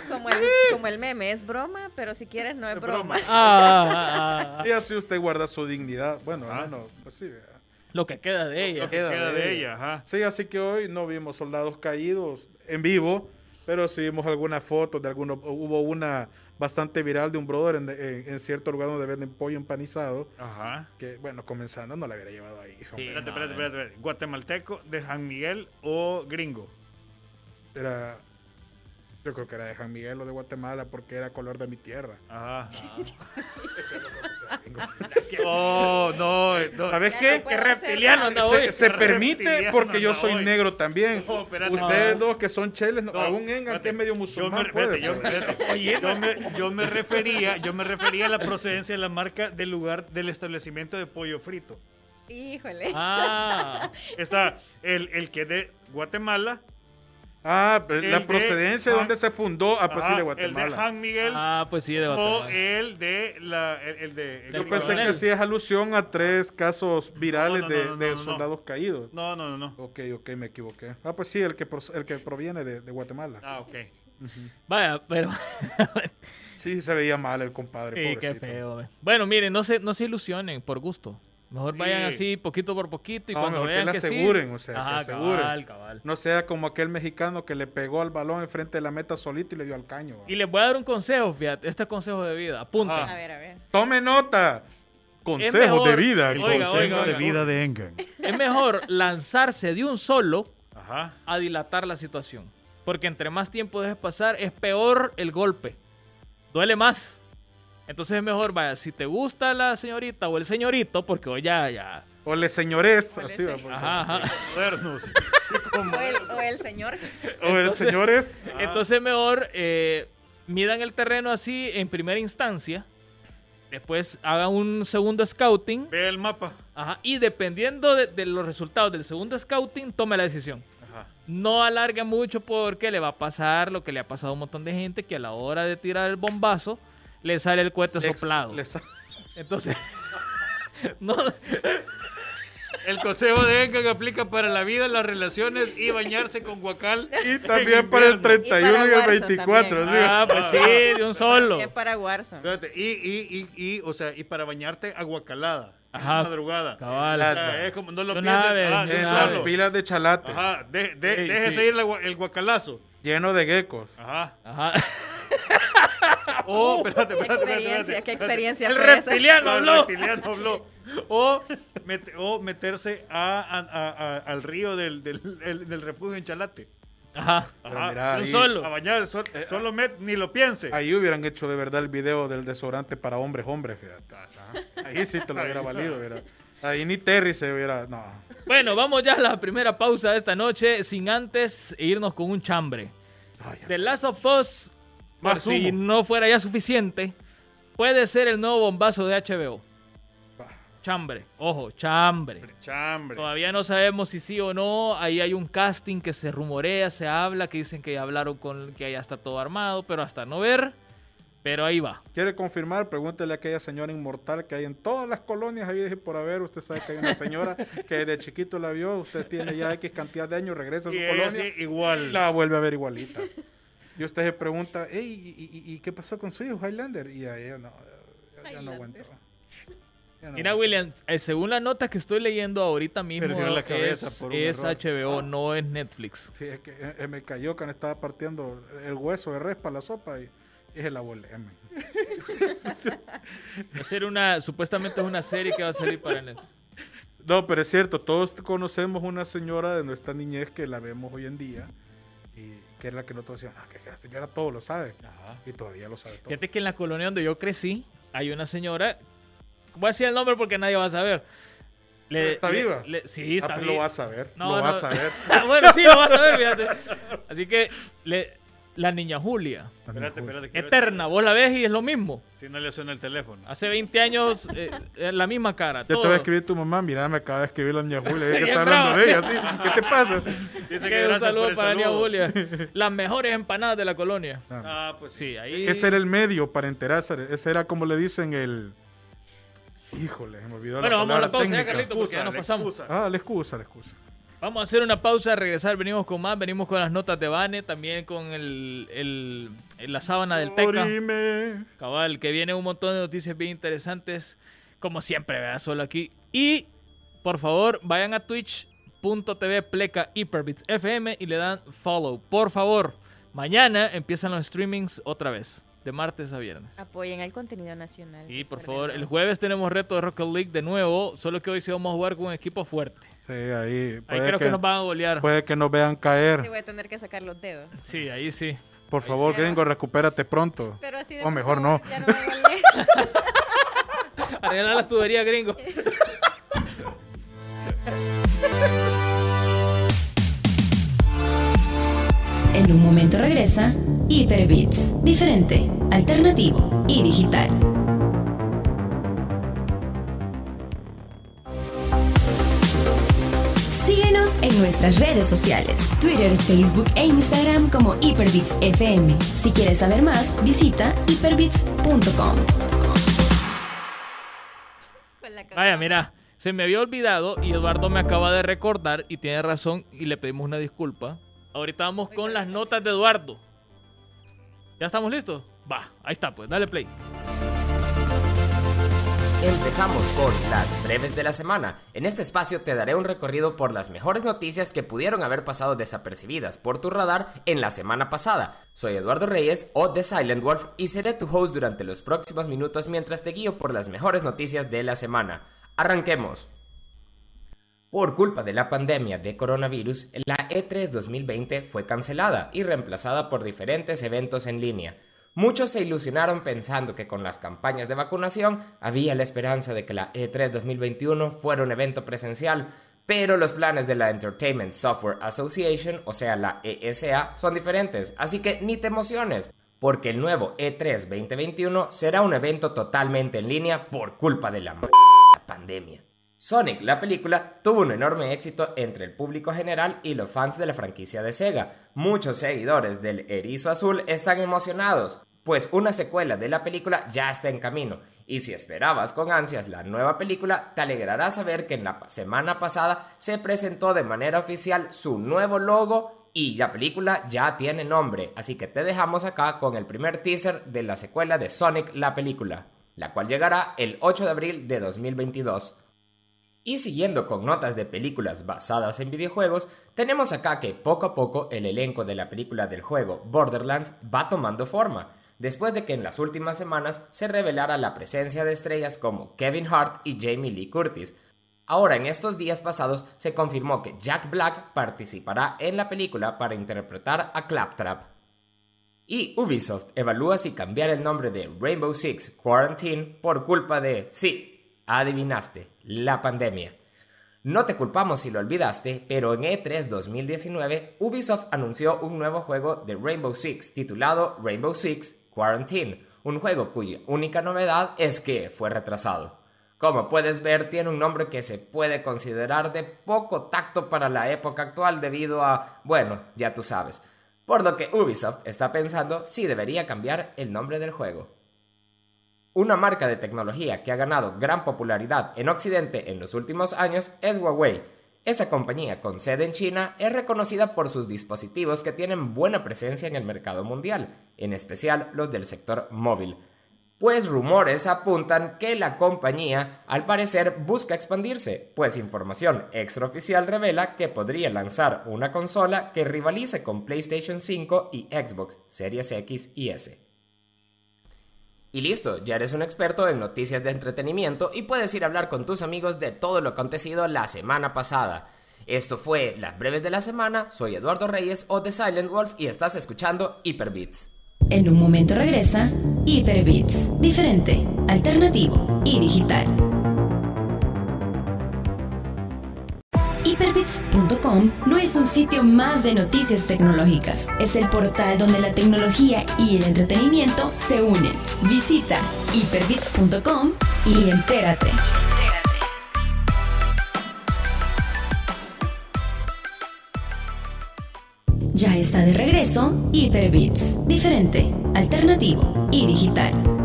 Como el, como el meme, es broma, pero si quieres no es broma. Ah, ah, ah. Y así usted guarda su dignidad. Bueno, Ah. bueno, pues sí. ¿verdad? Lo que queda de ella. Lo que queda de ella, ajá. Sí, así que hoy no vimos soldados caídos en vivo, pero sí vimos algunas fotos de algunos. Hubo una bastante viral de un brother en, en- en cierto lugar donde venden pollo empanizado. Ajá. Que, bueno, comenzando no la hubiera llevado ahí. Sí. Espérate, no, espérate, espérate, espérate. ¿Guatemalteco de San Miguel o gringo? Era. Yo creo que era de San Miguel o de Guatemala porque era color de mi tierra. Ajá. [LAUGHS] [LAUGHS] oh, no, no. ¿Sabes Ya qué? no puedo Qué hacer reptiliano anda Se, hoy. se Qué permite porque yo soy hoy. negro también. No, espérate. Ustedes No. dos que son cheles, no, No, aún Engan que es medio Yo musulmán me, puede. Yo me, yo me refería, yo me refería a la procedencia de la marca del lugar del establecimiento de pollo frito. Híjole. Ah, [LAUGHS] Está el, el que es de Guatemala, Ah, pero El la de procedencia de Han- donde se fundó, ah, pues sí, ajá, de el de Guatemala. San Miguel ah, pues sí, de o Guatemala. el de la el, el de el Yo pensé que sí es alusión a tres casos virales no, de, no, no, de no, no. soldados caídos. No, no, no, no. Ok, ok, me equivoqué. Ah, pues sí, el que, pro- el que proviene de, de Guatemala. Ah, ok. Vaya, pero. Sí, se veía mal el compadre. Sí, qué feo. Bueno, miren, no se, no se ilusionen por gusto. Mejor Sí. vayan así, poquito por poquito, y No, cuando mejor que vean le que, sí. aseguren, o sea, que aseguren. cabal, cabal. No sea como aquel mexicano que le pegó al balón enfrente de la meta solito y le dio al caño. Y les voy a dar un consejo, fíjate. Este consejo de vida. Apunten. A ver, a ver. Tome nota. Consejos mejor- de vida. Oiga, consejo oiga, de oiga. vida. de Engan. Es mejor lanzarse de un solo Ajá. a dilatar la situación. Porque entre más tiempo dejes pasar, es peor el golpe. Duele más. Entonces es mejor, vaya, si te gusta la señorita o el señorito, porque hoy ya, ya. O le señores. O así va, Ajá, ajá. Modernos. O el, o el señor. O el señores. Entonces mejor eh, midan el terreno así en primera instancia. Después hagan un segundo scouting. Ve el mapa. Ajá, y dependiendo de, de los resultados del segundo scouting, tome la decisión. Ajá. No alargue mucho porque le va a pasar lo que le ha pasado a un montón de gente que a la hora de tirar el bombazo le sale el cohete Ex- soplado. le sa- Entonces, [LAUGHS] no, El consejo de Engan aplica para la vida, las relaciones y bañarse con guacal. Y también para el invierno. 31 y, el Warzone 24. también. ¿sí? ah, pues sí, de un solo. Es para Warzone. Espérate, y, y, y, y, o sea, y para bañarte aguacalada. Ajá. En la madrugada. Cabal. O sea, es como no lo pienses. ah, de solo. Pilas de chalate. Ajá, de, de- Sí, déjese sí. ir el guacalazo. Lleno de geckos. Ajá. Ajá. [LAUGHS] [LAUGHS] O, espérate, Qué espérate, espérate, experiencia, espérate, qué espérate. experiencia El fue esa. reptiliano el habló. reptiliano habló. O, o meterse a, a- a- a- al río del, del, el- del refugio en Chalate. Ajá. Pero Ajá. mira, De un ahí- solo. A bañar, sol- solo met, ni lo piense. Ahí hubieran hecho de verdad el video del desodorante para hombres, hombres, fíjate. Ahí sí te lo hubiera valido, mira. Ahí ni Terry se hubiera. No. Bueno, vamos ya a la primera pausa de esta noche, sin antes irnos con un chambre. Ay. The Last of Us, por si no fuera ya suficiente, puede ser el nuevo bombazo de HBO. Chambre, ojo, chambre. Chambre. Todavía no sabemos si sí o no. Ahí hay un casting que se rumorea, se habla, que dicen que ya hablaron con que ya está todo armado, pero hasta no ver. Pero ahí va. ¿Quiere confirmar? Pregúntele a aquella señora inmortal que hay en todas las colonias ahí dije por haber. Usted sabe que hay una señora [LAUGHS] que desde chiquito la vio. Usted tiene ya X cantidad de años, regresa a su Y ella colonia. sí, igual. La vuelve a ver igualita. Y usted se pregunta, "Ey, ¿y, y- y qué pasó con su hijo, Highlander? Y a ella no, ya, ya no aguantó. No Mira. Williams, eh, según la nota que estoy leyendo ahorita mismo, Perdió la cabeza es, por un es error. HBO, no es Netflix. Sí, es que eh, me cayó cuando estaba partiendo el hueso de res para la sopa y, la volé. man. Va a ser una, supuestamente es una serie que va a salir para Netflix. No, pero es cierto, todos conocemos una señora de nuestra niñez que la vemos hoy en día que es la que nosotros decíamos, ah, que la señora todo lo sabe Ajá. y todavía lo sabe todo. Fíjate que en la colonia donde yo crecí, hay una señora, voy a decir el nombre porque nadie va a saber. Le- ¿Está le- viva? le- sí, Ah, está pues viva. lo vas a ver, No, lo no. vas a ver. bueno, sí, lo vas a ver, fíjate. Así que le, la niña Julia. Espérate, espérate. Eterna, vos la ves y es lo mismo. Si no le suena el teléfono. Hace 20 años, eh, eh, la misma cara. Ya te va a escribir tu mamá, mira, me acaba de escribir la niña Julia, [LAUGHS] que Bien está hablando de ella, ¿sí? ¿qué te pasa? Dice Que un saludo para la niña. Julia. [LAUGHS] Las mejores empanadas de la colonia. Ah, pues sí. Sí, ahí. Ese era el medio para enterarse, ese era como le dicen el... Híjole, me olvidó Bueno, la vamos a la palabra pausa, ya, técnica. Carlito, porque ya Excusa, nos la pasamos. excusa. Ah, la excusa, la excusa. Vamos a hacer una pausa, regresar, venimos con más, venimos con las notas de Bane, también con el, el- la sábana del Teca. Cabal, que viene un montón de noticias bien interesantes, como siempre, vea, solo aquí. Y, por favor, vayan a twitch.tv pleca Hyperbits FM y le dan follow. Por favor, mañana empiezan los streamings otra vez, de martes a viernes. Apoyen al contenido nacional. Sí, por Recuerden. favor. El jueves tenemos reto de Rocket League de nuevo, solo que hoy sí vamos a jugar con un equipo fuerte. Sí, ahí. Creo que, que, nos van a golear. puede que nos vean Sí, caer. voy a tener que sacar los dedos. Sí, ahí sí. Por favor, sí. gringo, recupérate pronto. Pero así de O mejor no. Ya no me golé. [LAUGHS] Arreglar las tuberías, gringo. En un momento regresa Hyperbits, diferente, alternativo y digital. En nuestras redes sociales, Twitter, Facebook e Instagram como Hyperbits FM. Si quieres saber más, visita hyperbits.com. Vaya, mira, se me había olvidado y Eduardo me acaba de recordar y tiene razón y le pedimos una disculpa. Ahorita vamos con las notas de Eduardo. ¿Ya estamos listos? Va, ahí está, pues, dale play. Empezamos con las breves de la semana. En este espacio te daré un recorrido por las mejores noticias que pudieron haber pasado desapercibidas por tu radar en la semana pasada. Soy Eduardo Reyes o The Silent Wolf y seré tu host durante los próximos minutos mientras te guío por las mejores noticias de la semana. Arranquemos. Por culpa de la pandemia de coronavirus, la E E3 2020 fue cancelada y reemplazada por diferentes eventos en línea. Muchos se ilusionaron pensando que con las campañas de vacunación había la esperanza de que la E E3 2021 fuera un evento presencial, pero los planes de la Entertainment Software Association, o sea la ESA, son diferentes, así que ni te emociones, porque el nuevo E E3 2021 será un evento totalmente en línea por culpa de la pandemia. Sonic, la película, tuvo un enorme éxito entre el público general y los fans de la franquicia de Sega. Muchos seguidores del Erizo Azul están emocionados, pues una secuela de la película ya está en camino. Y si esperabas con ansias la nueva película, te alegrará saber que en la semana pasada se presentó de manera oficial su nuevo logo y la película ya tiene nombre. Así que te dejamos acá con el primer teaser de la secuela de Sonic, la película, la cual llegará el 8 de abril de 2022. Y siguiendo con notas de películas basadas en videojuegos, tenemos acá que poco a poco el elenco de la película del juego Borderlands va tomando forma, después de que en las últimas semanas se revelara la presencia de estrellas como Kevin Hart y Jamie Lee Curtis. Ahora, en estos días pasados, se confirmó que Jack Black participará en la película para interpretar a Claptrap. Y Ubisoft evalúa si cambiar el nombre de Rainbow Six Quarantine por culpa de, sí, adivinaste, la pandemia. No te culpamos si lo olvidaste, pero en E E3 2019 Ubisoft anunció un nuevo juego de Rainbow Six titulado Rainbow Six Quarantine, un juego cuya única novedad es que fue retrasado. Como puedes ver, tiene un nombre que se puede considerar de poco tacto para la época actual debido a, bueno, ya tú sabes, por lo que Ubisoft está pensando si debería cambiar el nombre del juego. Una marca de tecnología que ha ganado gran popularidad en Occidente en los últimos años es Huawei. Esta compañía con sede en China es reconocida por sus dispositivos que tienen buena presencia en el mercado mundial, en especial los del sector móvil. Pues rumores apuntan que la compañía al parecer busca expandirse, pues información extraoficial revela que podría lanzar una consola que rivalice con PlayStation 5 y Xbox Series X y S. Y listo, ya eres un experto en noticias de entretenimiento y puedes ir a hablar con tus amigos de todo lo acontecido la semana pasada. Esto fue Las Breves de la Semana, soy Eduardo Reyes o The Silent Wolf y estás escuchando Hyperbits. En un momento regresa Hyperbits, diferente, alternativo y digital. Hyperbits.com no es un sitio más de noticias tecnológicas, es el portal donde la tecnología y el entretenimiento se unen. Visita hiperbits.com y entérate. Ya está de regreso Hyperbits, diferente, alternativo y digital.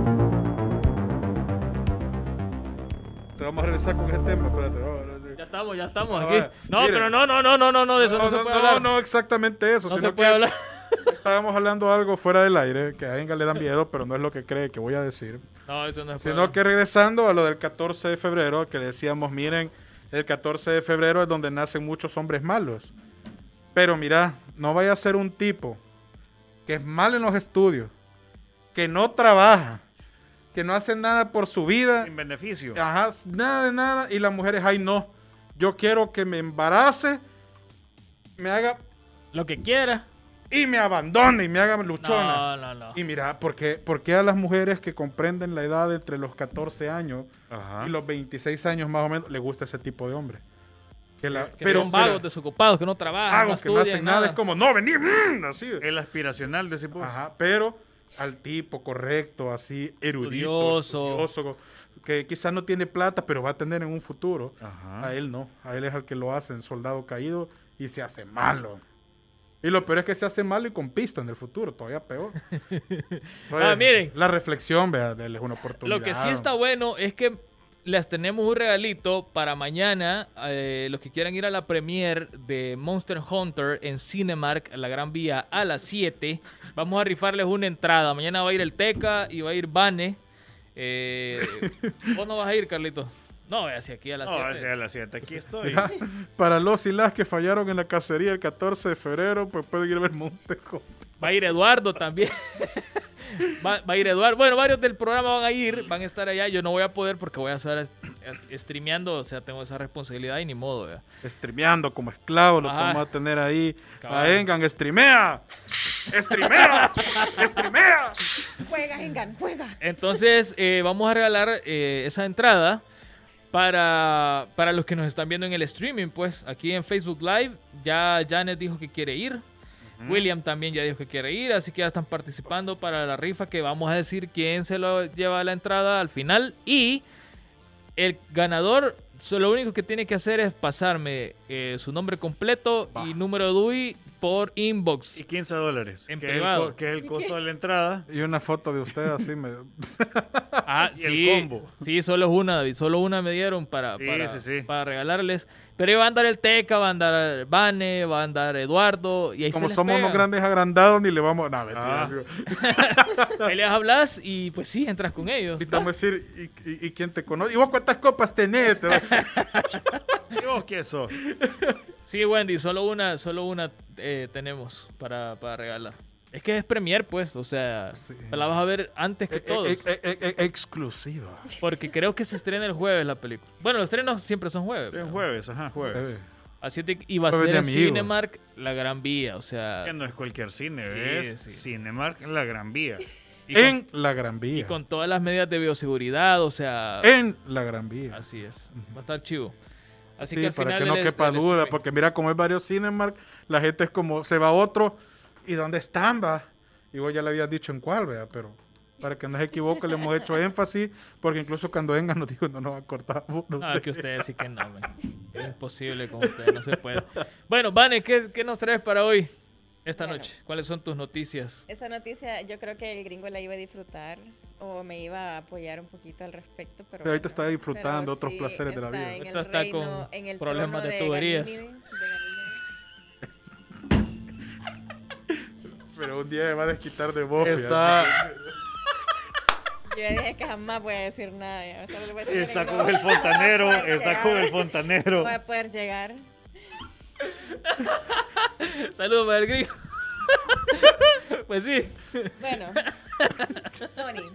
Vamos a regresar con ese tema, espérate. Ya estamos, ya estamos Ah, aquí. No, Mire. pero no, no, no, no, no, no, de eso no, se puede hablar. No, exactamente eso. No sino se puede que hablar. [LAUGHS] Estábamos hablando algo fuera del aire, que a Enga le da miedo, pero no es lo que cree que voy a decir. No, eso no puede Sino que regresando a lo del 14 de febrero, que decíamos, miren, el 14 de febrero es donde nacen muchos hombres malos. Pero mira, no vaya a ser un tipo que es mal en los estudios, que no trabaja, que no hace nada por su vida, Sin beneficio. ajá, nada de nada, y las mujeres, ay no, yo quiero que me embarace, me haga Lo que quiera. y me abandone y me haga luchona. No, no, no. Y mira, ¿por qué, por qué a las mujeres que comprenden la edad entre los 14 años Ajá. y los 26 años más o menos les gusta ese tipo de hombre? Que la- Que son mira, vagos, desocupados, que no trabajan, no que no hacen nada. nada. Es como, no, venir, mm, así. El aspiracional, decís vos. Ajá, pero al tipo correcto, así, erudito, Estudioso. estudioso, que quizás no tiene plata, pero va a tener en un futuro. Ajá. A él no, a él es al que lo hacen soldado caído y se hace malo. Y lo peor es que se hace malo y con pista en el futuro, todavía peor. [LAUGHS] Ah, miren. La reflexión, vea, de él es una oportunidad. Lo que sí está bueno es que les tenemos un regalito para mañana. eh, los que quieran ir a la premiere de Monster Hunter en Cinemark, en la Gran Vía, a las 7. Vamos a rifarles una entrada. Mañana va a ir el Teca y va a ir Bane. Eh, [LAUGHS] ¿Vos no vas a ir, Carlito? No, hacia aquí a las No, 7. hacia las 7 aquí estoy. Mira, para los y las que fallaron en la cacería el 14 de febrero, pues pueden ir a ver Monster Hunter. Va a ir Eduardo también. [LAUGHS] va, va a ir Eduardo. Bueno, varios del programa van a ir, van a estar allá. Yo no voy a poder porque voy a estar es- es- streameando, o sea, tengo esa responsabilidad y ni modo. ¿verdad? Streameando como esclavo, lo vamos a tener ahí. A Engan, streamea. Streamea. streamea. Juega, Engan, juega. Entonces, eh, vamos a regalar eh, esa entrada para, para los que nos están viendo en el streaming. Pues aquí en Facebook Live, ya Janet dijo que quiere ir. William también ya dijo que quiere ir, así que ya están participando para la rifa que vamos a decir quién se lo lleva la entrada al final. Y el ganador, lo único que tiene que hacer es pasarme eh, su nombre completo y número de DUI por inbox. Y 15 dólares. En que, es el privado. que es el costo de la entrada. Y una foto de usted así. Me... [LAUGHS] Ah, [LAUGHS] Y el sí. combo. Sí, solo una, David. Solo una me dieron para, Sí, para, sí, sí. para regalarles. Pero va a andar el Teca, va a andar Vane, va a andar Eduardo. Y ahí Como se somos pega. unos grandes agrandados, ni le vamos. No, mentira, Ah. [LAUGHS] Ahí les hablas y pues sí, entras con ellos. Y te vamos a decir, ¿y, y, y quién te conoce? ¿Y vos cuántas copas tenés? ¿Y vos qué sos? Sí, Wendy, solo una, solo una eh, tenemos para, para regalar. Es que es premier, pues, o sea, la vas a ver antes que Eh, todos. eh, eh, eh, eh, exclusiva. Porque creo que se estrena el jueves la película. Bueno, los estrenos siempre son jueves. Sí, jueves, ajá, jueves. Así y va a ser en. Cinemark, la Gran Vía, o sea... Que no es cualquier cine, Sí, es sí. Cinemark [LAUGHS] la Gran Vía. y con- En la Gran Y Vía. con todas las medidas de bioseguridad, o sea, En la Gran Vía. así es. Va a estar chivo. Así Sí, que al para final que no del- quepa duda, porque mira, como es varios Cinemark, la gente es como, se va a otro, ¿y dónde están, va? Y vos ya le habías dicho en cuál, vea, pero para que no se equivoque, le hemos hecho [LAUGHS] énfasis, porque incluso cuando venga nos dijo, no nos va a cortar. No, es que ustedes sí que no, man. [LAUGHS] Es imposible con ustedes, no se puede. Bueno, Vane, ¿qué, qué nos traes para hoy, esta Bueno. noche? ¿Cuáles son tus noticias? Esta noticia yo creo que el gringo la iba a disfrutar o me iba a apoyar un poquito al respecto, pero ahorita bueno, está disfrutando pero otros sí, placeres de la vida. en el Ahorita está reino, con en el problemas de tuberías. Ganímedes, de Ganímedes. [LAUGHS] Pero un día me va a desquitar de vos. Está, Yo ya dije que jamás voy a decir nada. ya, solo le voy a decir Está [LAUGHS] con el fontanero, está llegar, con el No fontanero. voy a poder llegar. [LAUGHS] saludos para el gringo. [LAUGHS] pues sí. Bueno, Sony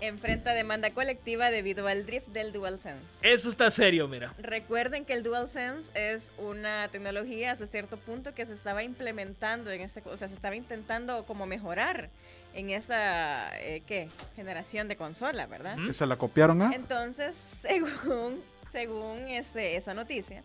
enfrenta demanda colectiva debido al drift del DualSense. Eso está serio, mira. Recuerden que el DualSense es una tecnología hasta cierto punto que se estaba implementando en este, o sea, se estaba intentando como mejorar en esa eh, ¿qué? generación de consola, ¿verdad? ¿Que se la copiaron, ah? Entonces, [LAUGHS] según según este, esa noticia,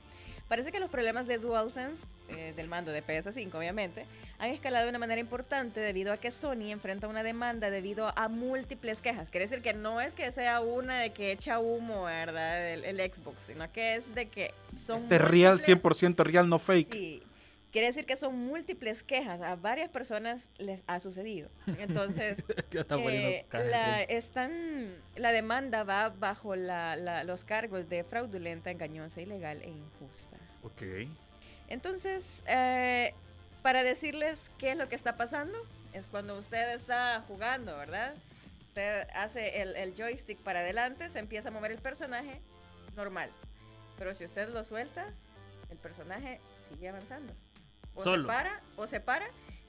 Parece que los problemas de DualSense, eh, del mando de PS5 obviamente, han escalado de una manera importante debido a que Sony enfrenta una demanda debido a múltiples quejas. Quiere decir que no es que sea una de que echa humo, ¿verdad? El, el Xbox, sino que es de que son... Este real, múltiples- 100% real, no fake. Sí. Quiere decir que son múltiples quejas. A varias personas les ha sucedido. Entonces, [LAUGHS] Ya está poniendo eh, la, están, la demanda va bajo la- la- los cargos de fraudulenta, engañosa, ilegal e injusta. Ok. Entonces, eh, para decirles qué es lo que está pasando, es cuando usted está jugando, ¿verdad? Usted hace el, el joystick para adelante, se empieza a mover el personaje normal. Pero si usted lo suelta, el personaje sigue avanzando. O Solo. se para, o se para,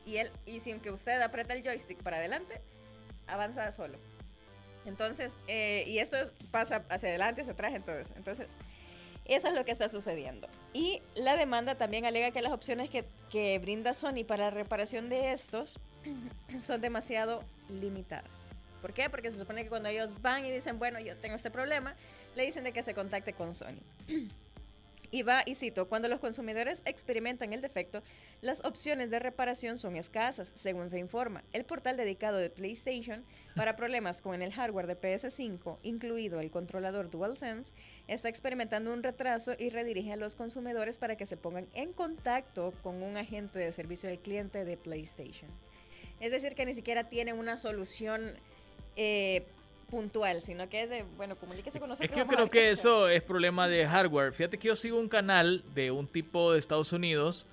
y él, y sin que usted aprieta el joystick para adelante, avanza solo. Entonces, eh, y eso es- pasa hacia adelante, hacia atrás, entonces. Entonces, eso es lo que está sucediendo. Y la demanda también alega que las opciones que, brinda Sony para la reparación de estos [CLEARS THROAT] son demasiado limitadas. ¿Por qué? Porque se supone que cuando ellos van y dicen, bueno, yo tengo este problema, le dicen de que se contacte con Sony. [CLEARS THROAT] Y va, y cito, cuando los consumidores experimentan el defecto, las opciones de reparación son escasas, según se informa. El portal dedicado de PlayStation para problemas con el hardware de PS5, incluido el controlador DualSense, está experimentando un retraso y redirige a los consumidores para que se pongan en contacto con un agente de servicio al cliente de PlayStation. Es decir, que ni siquiera tiene una solución eh, puntual, sino que es de, bueno, comuníquese con nosotros. Es que yo creo que eso es problema de hardware. Fíjate que yo sigo un canal de un tipo de Estados Unidos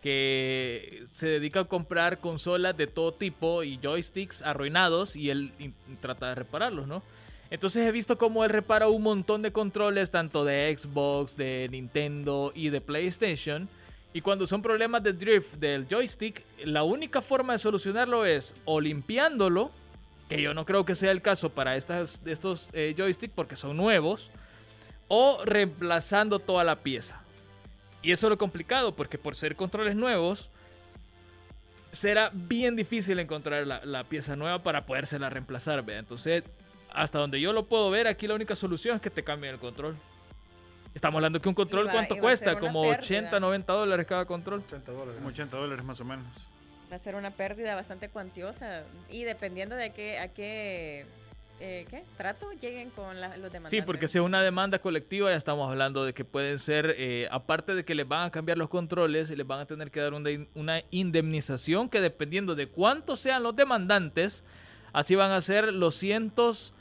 que se dedica a comprar consolas de todo tipo y joysticks arruinados y él trata de repararlos, ¿no? Entonces he visto cómo él repara un montón de controles, tanto de Xbox, de Nintendo y de PlayStation. Y cuando son problemas de drift del joystick, la única forma de solucionarlo es o limpiándolo, que yo no creo que sea el caso para estas, estos eh, joysticks porque son nuevos, o reemplazando toda la pieza. Y eso es lo complicado, porque por ser controles nuevos, será bien difícil encontrar la, la pieza nueva para podérsela reemplazar. ¿vea? Entonces, hasta donde yo lo puedo ver, aquí la única solución es que te cambien el control. Estamos hablando que un control, va- ¿cuánto cuesta? Como pérdida. 80, 90 dólares cada control. 80 dólares. Como 80 dólares más o menos. Va a ser una pérdida bastante cuantiosa y dependiendo de qué, a qué, eh, ¿qué? trato lleguen con la- los demandantes. Sí, porque si es una demanda colectiva, ya estamos hablando de que pueden ser, eh, aparte de que les van a cambiar los controles, les van a tener que dar una, in- una indemnización que dependiendo de cuántos sean los demandantes, así van a ser los cientos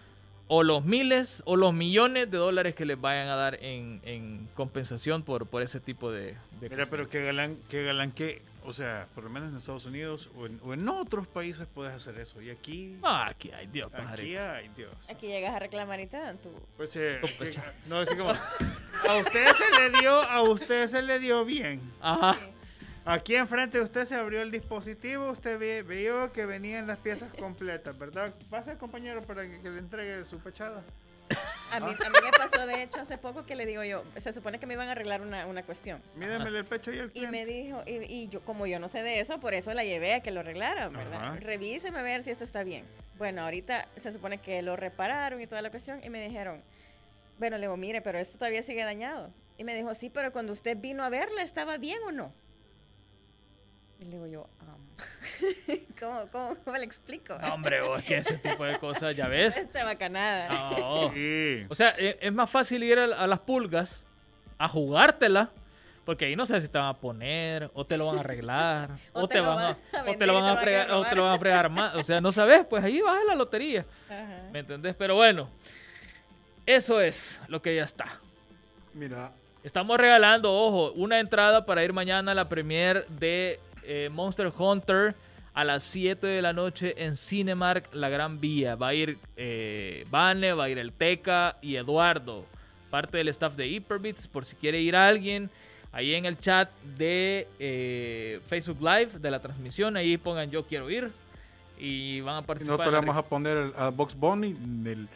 o los miles o los millones de dólares que les vayan a dar en, en compensación por, por ese tipo de, de Mira, cosas. pero qué galán, qué galán que, o sea, por lo menos en Estados Unidos o en, o en otros países puedes hacer eso. Y aquí, Ah, aquí hay Dios, aquí pajarito. hay, Dios. Aquí llegas a reclamar y te dan tu... Pues, eh, que- no, así como, a usted se le dio, a usted se le dio bien. Ajá. Aquí enfrente de usted se abrió el dispositivo, usted ve- vio que venían las piezas completas, ¿verdad? Pasa, compañero, para que, que le entregue su pechada. A mí, a mí me pasó, de hecho, hace poco que le digo yo, se supone que me iban a arreglar una, una cuestión. Mídemele el pecho y el Y me dijo, y, y yo, como yo no sé de eso, por eso la llevé a que lo arreglaran, ¿verdad? Ajá. Revíseme a ver si esto está bien. Bueno, ahorita se supone que lo repararon y toda la cuestión, y me dijeron, bueno, le digo, mire, pero esto todavía sigue dañado. Y me dijo, sí, pero cuando usted vino a verla, ¿estaba bien o no? Y le digo yo, "Am, [LAUGHS] ¿cómo, cómo, cómo le explico? No, hombre, [LAUGHS] vos, que ese tipo de cosas, ya ves. [LAUGHS] Esta bacanada. No. Sí. O sea, e- es más fácil ir a, las pulgas a jugártela. Porque ahí no sabes si te van a poner, o te lo van a arreglar, o, te, van a, o te lo van a fregar, o te lo van a fregar más. O sea, no sabes, pues ahí vas a la lotería. Ajá. ¿Me entendés? Pero bueno, eso es lo que ya está. Mira, Estamos regalando, ojo, una entrada para ir mañana a la premiere de eh, Monster Hunter a las 7 de la noche en Cinemark La Gran Vía. Va a ir eh, Vane, va a ir el Teca y Eduardo, parte del staff de Hyperbits, por si quiere ir alguien. Ahí en el chat de eh, Facebook Live de la transmisión, ahí pongan yo quiero ir y van a participar. nosotros le vamos a poner el- a Box Bunny del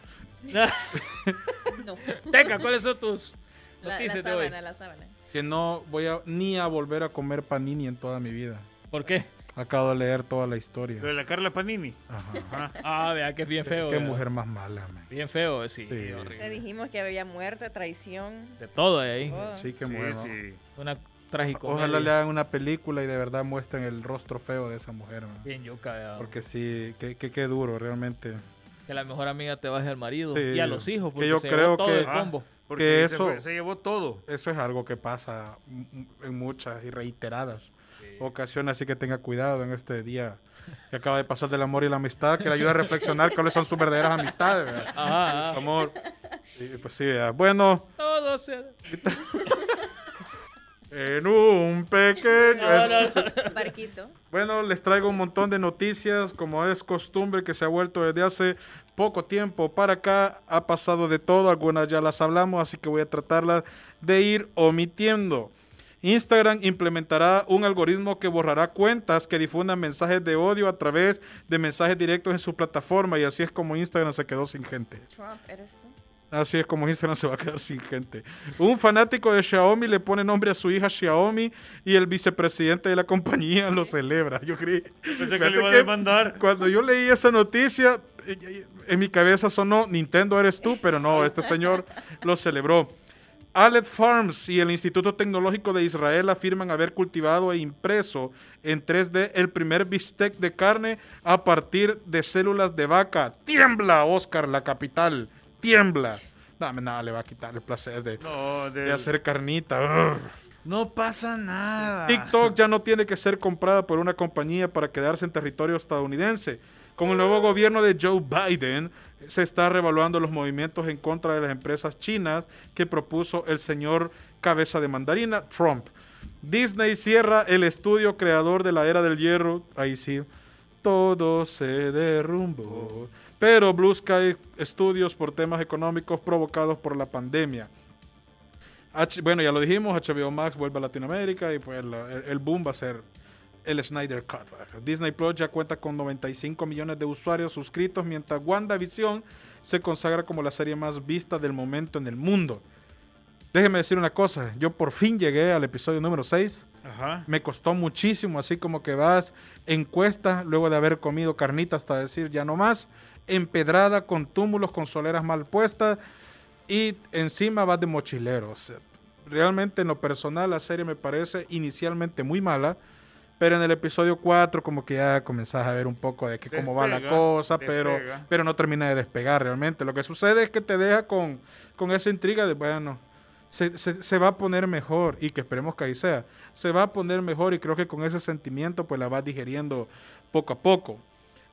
[LAUGHS] [LAUGHS] No, Teca, ¿cuáles son tus la, la noticias de hoy? sábana, la sábana. Que no voy a ni a volver a comer panini en toda mi vida. ¿Por qué? Acabo de leer toda la historia. Lo de la Carla Panini. Ajá. Ah, vea que es bien feo. Qué mujer más mala, man. Bien feo, sí. Sí. horrible. Te dijimos que había muerte, traición. De todo ahí. todo. Sí, qué Sí, sí. Una trágica. Ojalá le hagan una película y de verdad muestren el rostro feo de esa mujer, man. Bien yuca, vea. Porque sí, qué, qué, qué duro, realmente. Que la mejor amiga te baje al marido Sí. y a los hijos. Que Porque yo se creo todo que- el Ah, combo. Porque Que se eso- fue- se llevó todo. Eso es algo que pasa en muchas y reiteradas ocasiones, así que tenga cuidado en este día que acaba de pasar del amor y la amistad, que le ayuda a reflexionar cuáles son sus verdaderas amistades. Ajá, ajá. Amor. Sí, pues sí, ¿verdad? bueno, Todo se... [LAUGHS] en un pequeño... No, no, no. [LAUGHS] Barquito. Bueno, les traigo un montón de noticias, como es costumbre que se ha vuelto desde hace poco tiempo para acá. Ha pasado de todo, algunas ya las hablamos, así que voy a tratarlas de ir omitiendo. Instagram implementará un algoritmo que borrará cuentas que difundan mensajes de odio a través de mensajes directos en su plataforma y así es como Instagram se quedó sin gente. Trump, ¿eres tú? Así es como Instagram se va a quedar sin gente. Un fanático de Xiaomi le pone nombre a su hija Xiaomi y el vicepresidente de la compañía lo celebra. Yo creí. Pensé que lo iba a demandar. Cuando yo leí esa noticia, eh, eh, en mi cabeza sonó Nintendo eres tú, pero no, este señor lo celebró. Aleph Farms y el Instituto Tecnológico de Israel afirman haber cultivado e impreso en 3D el primer bistec de carne a partir de células de vaca. ¡Tiembla, Oscar, la capital! ¡Tiembla! No, nada le va a quitar el placer de, No, de de- hacer carnita. Ugh. no pasa nada. TikTok ya no tiene que ser comprada por una compañía para quedarse en territorio estadounidense. Con el nuevo gobierno de Joe Biden, se está revaluando los movimientos en contra de las empresas chinas que propuso el señor cabeza de mandarina, Trump. Disney cierra el estudio creador de la era del hierro. Ahí sí, todo se derrumbó. Pero Blue Sky Studios por temas económicos provocados por la pandemia. H- bueno, ya lo dijimos, HBO Max vuelve a Latinoamérica y pues el, el boom va a ser el Snyder Cut. Disney Plus ya cuenta con 95 millones de usuarios suscritos, mientras WandaVision se consagra como la serie más vista del momento en el mundo. Déjeme decir una cosa, yo por fin llegué al episodio número 6. Ajá. Me costó muchísimo, así como que vas en cuesta luego de haber comido carnita hasta decir ya no más, empedrada con túmulos, con soleras mal puestas y encima vas de mochilero. O sea, realmente en lo personal la serie me parece inicialmente muy mala, pero en el episodio 4 como que ya comenzás a ver un poco de que cómo va la Despega, cosa, pero, pero no termina de despegar realmente. Lo que sucede es que te deja con, con esa intriga de, bueno, se, se- se va a poner mejor y que esperemos que ahí sea. Se va a poner mejor y creo que con ese sentimiento pues la vas digeriendo poco a poco.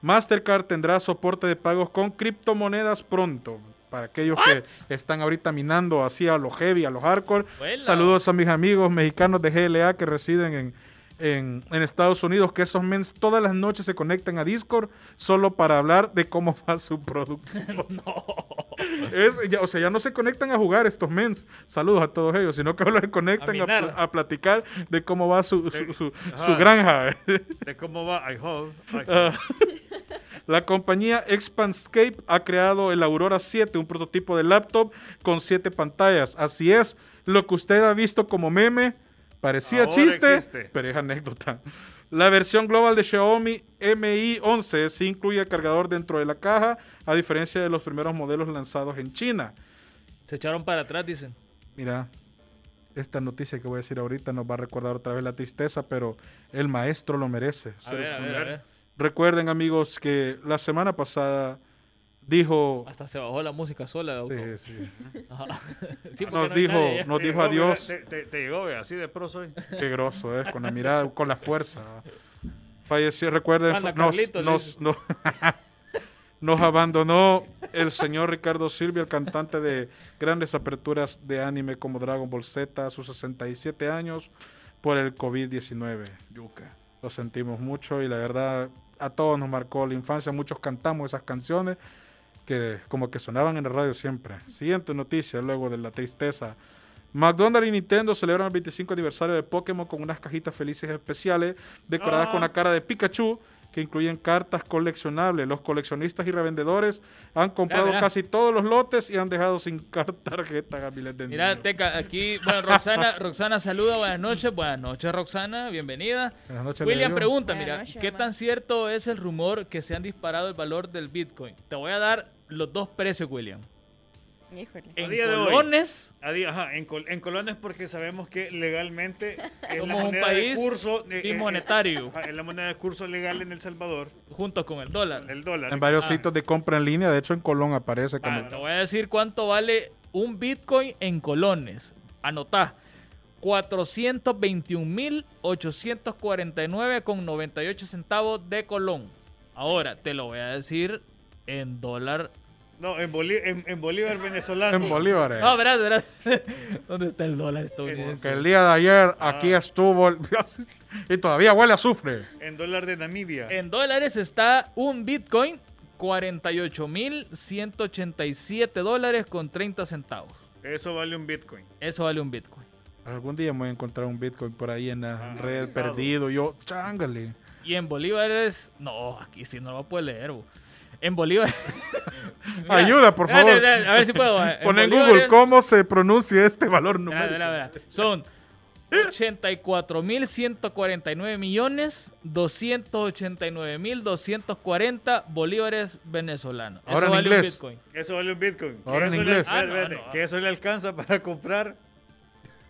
Mastercard tendrá soporte de pagos con criptomonedas pronto. Para aquellos que están ahorita minando así a lo heavy, a los hardcore. Vuela. Saludos a mis amigos mexicanos de GLA que residen en, en, en Estados Unidos, que esos mens todas las noches se conectan a Discord solo para hablar de cómo [LAUGHS] va su producción. [LAUGHS] Es- ya- o sea, ya no se conectan a jugar estos mens. Saludos a todos ellos, sino que [LAUGHS] ahora se conectan a, platicar de cómo va su, su, su- su Ajá. granja. De cómo va I hope. I Ah. hope. La compañía Expanscape ha creado el Aurora 7, un prototipo de laptop con siete pantallas. Así es, lo que usted ha visto como meme parecía Ahora chiste, existe. pero es anécdota. La versión global de Xiaomi Mi 11 sí incluye cargador dentro de la caja, a diferencia de los primeros modelos lanzados en China. Se echaron para atrás, dicen. Mira, esta noticia que voy a decir ahorita nos va a recordar otra vez la tristeza, pero el maestro lo merece. A ver, a ver, a ver. Recuerden amigos que la semana pasada dijo, Hasta se bajó la música sola auto. Sí, sí. [LAUGHS] Ajá. [LAUGHS] Sí, porque nos no dijo, nadie nos Te dijo llegó, adiós, Te, te- te llegó, ve, así de pro soy. qué grosso es, con la mirada, con la fuerza. Falleció, recuerden, Manda nos, nos, nos, [LAUGHS] nos abandonó el señor Ricardo Silvia, el cantante de grandes aperturas de anime como Dragon Ball Z a sus 67 años por el COVID-19. Yuca. Lo sentimos mucho y la verdad a todos nos marcó la infancia. Muchos cantamos esas canciones que como que sonaban en la radio siempre. Siguiente noticia, luego de la tristeza. McDonald's y Nintendo celebran el 25 aniversario de Pokémon con unas cajitas felices especiales decoradas Ah. con la cara de Pikachu que incluyen cartas coleccionables. Los coleccionistas y revendedores han comprado mira. casi todos los lotes y han dejado sin car- [LAUGHS] tarjeta a miles de Mira, niños. Teca, aquí, bueno, Roxana, Roxana saluda, buenas noches, buenas noches, Roxana, bienvenida. Buenas noches, William pregunta, Buenas mira, noches, ¿qué mamá. tan cierto es el rumor que se han disparado el valor del Bitcoin? Te voy a dar los dos precios, William. Híjole. En día de hoy. colones, A di- ajá, en, col- en colones porque sabemos que legalmente es Somos la un país de curso eh, y eh, monetario. es la moneda de curso legal en El Salvador, junto con el dólar. el dólar. En varios Ah. sitios de compra en línea, de hecho en Colón aparece como... Ah, te voy a decir cuánto vale un Bitcoin en colones. Anotá. 421.849 con 98 centavos de colón. Ahora, te lo voy a decir en dólar. No, en, Bolí- en, en Bolívar venezolano. En bolívares. No, verás, verás. [LAUGHS] ¿Dónde está el dólar estadounidense? Que el día de ayer Ah. aquí estuvo el- [LAUGHS] y todavía huele a azufre. En dólar de Namibia. En dólares está un Bitcoin 48.187 dólares con 30 centavos. Eso vale un Bitcoin. Eso vale un Bitcoin. Algún día me voy a encontrar un Bitcoin por ahí en la Ah, red mercado. perdido. Yo, chángale. Y en bolívares, no, aquí sí no lo puedo leer. bo. En bolívares. [LAUGHS] Ayuda, por favor. A ver si puedo. eh. Pon en bolívares- Google cómo se pronuncia este valor numérico. verá, verá. Son 84.149 millones 289.240 bolívares venezolanos. Ahora Eso en vale un inglés. Bitcoin. Eso vale un Bitcoin. Que Ahora en eso inglés. Le, Ah, no, no. que eso le alcanza para comprar.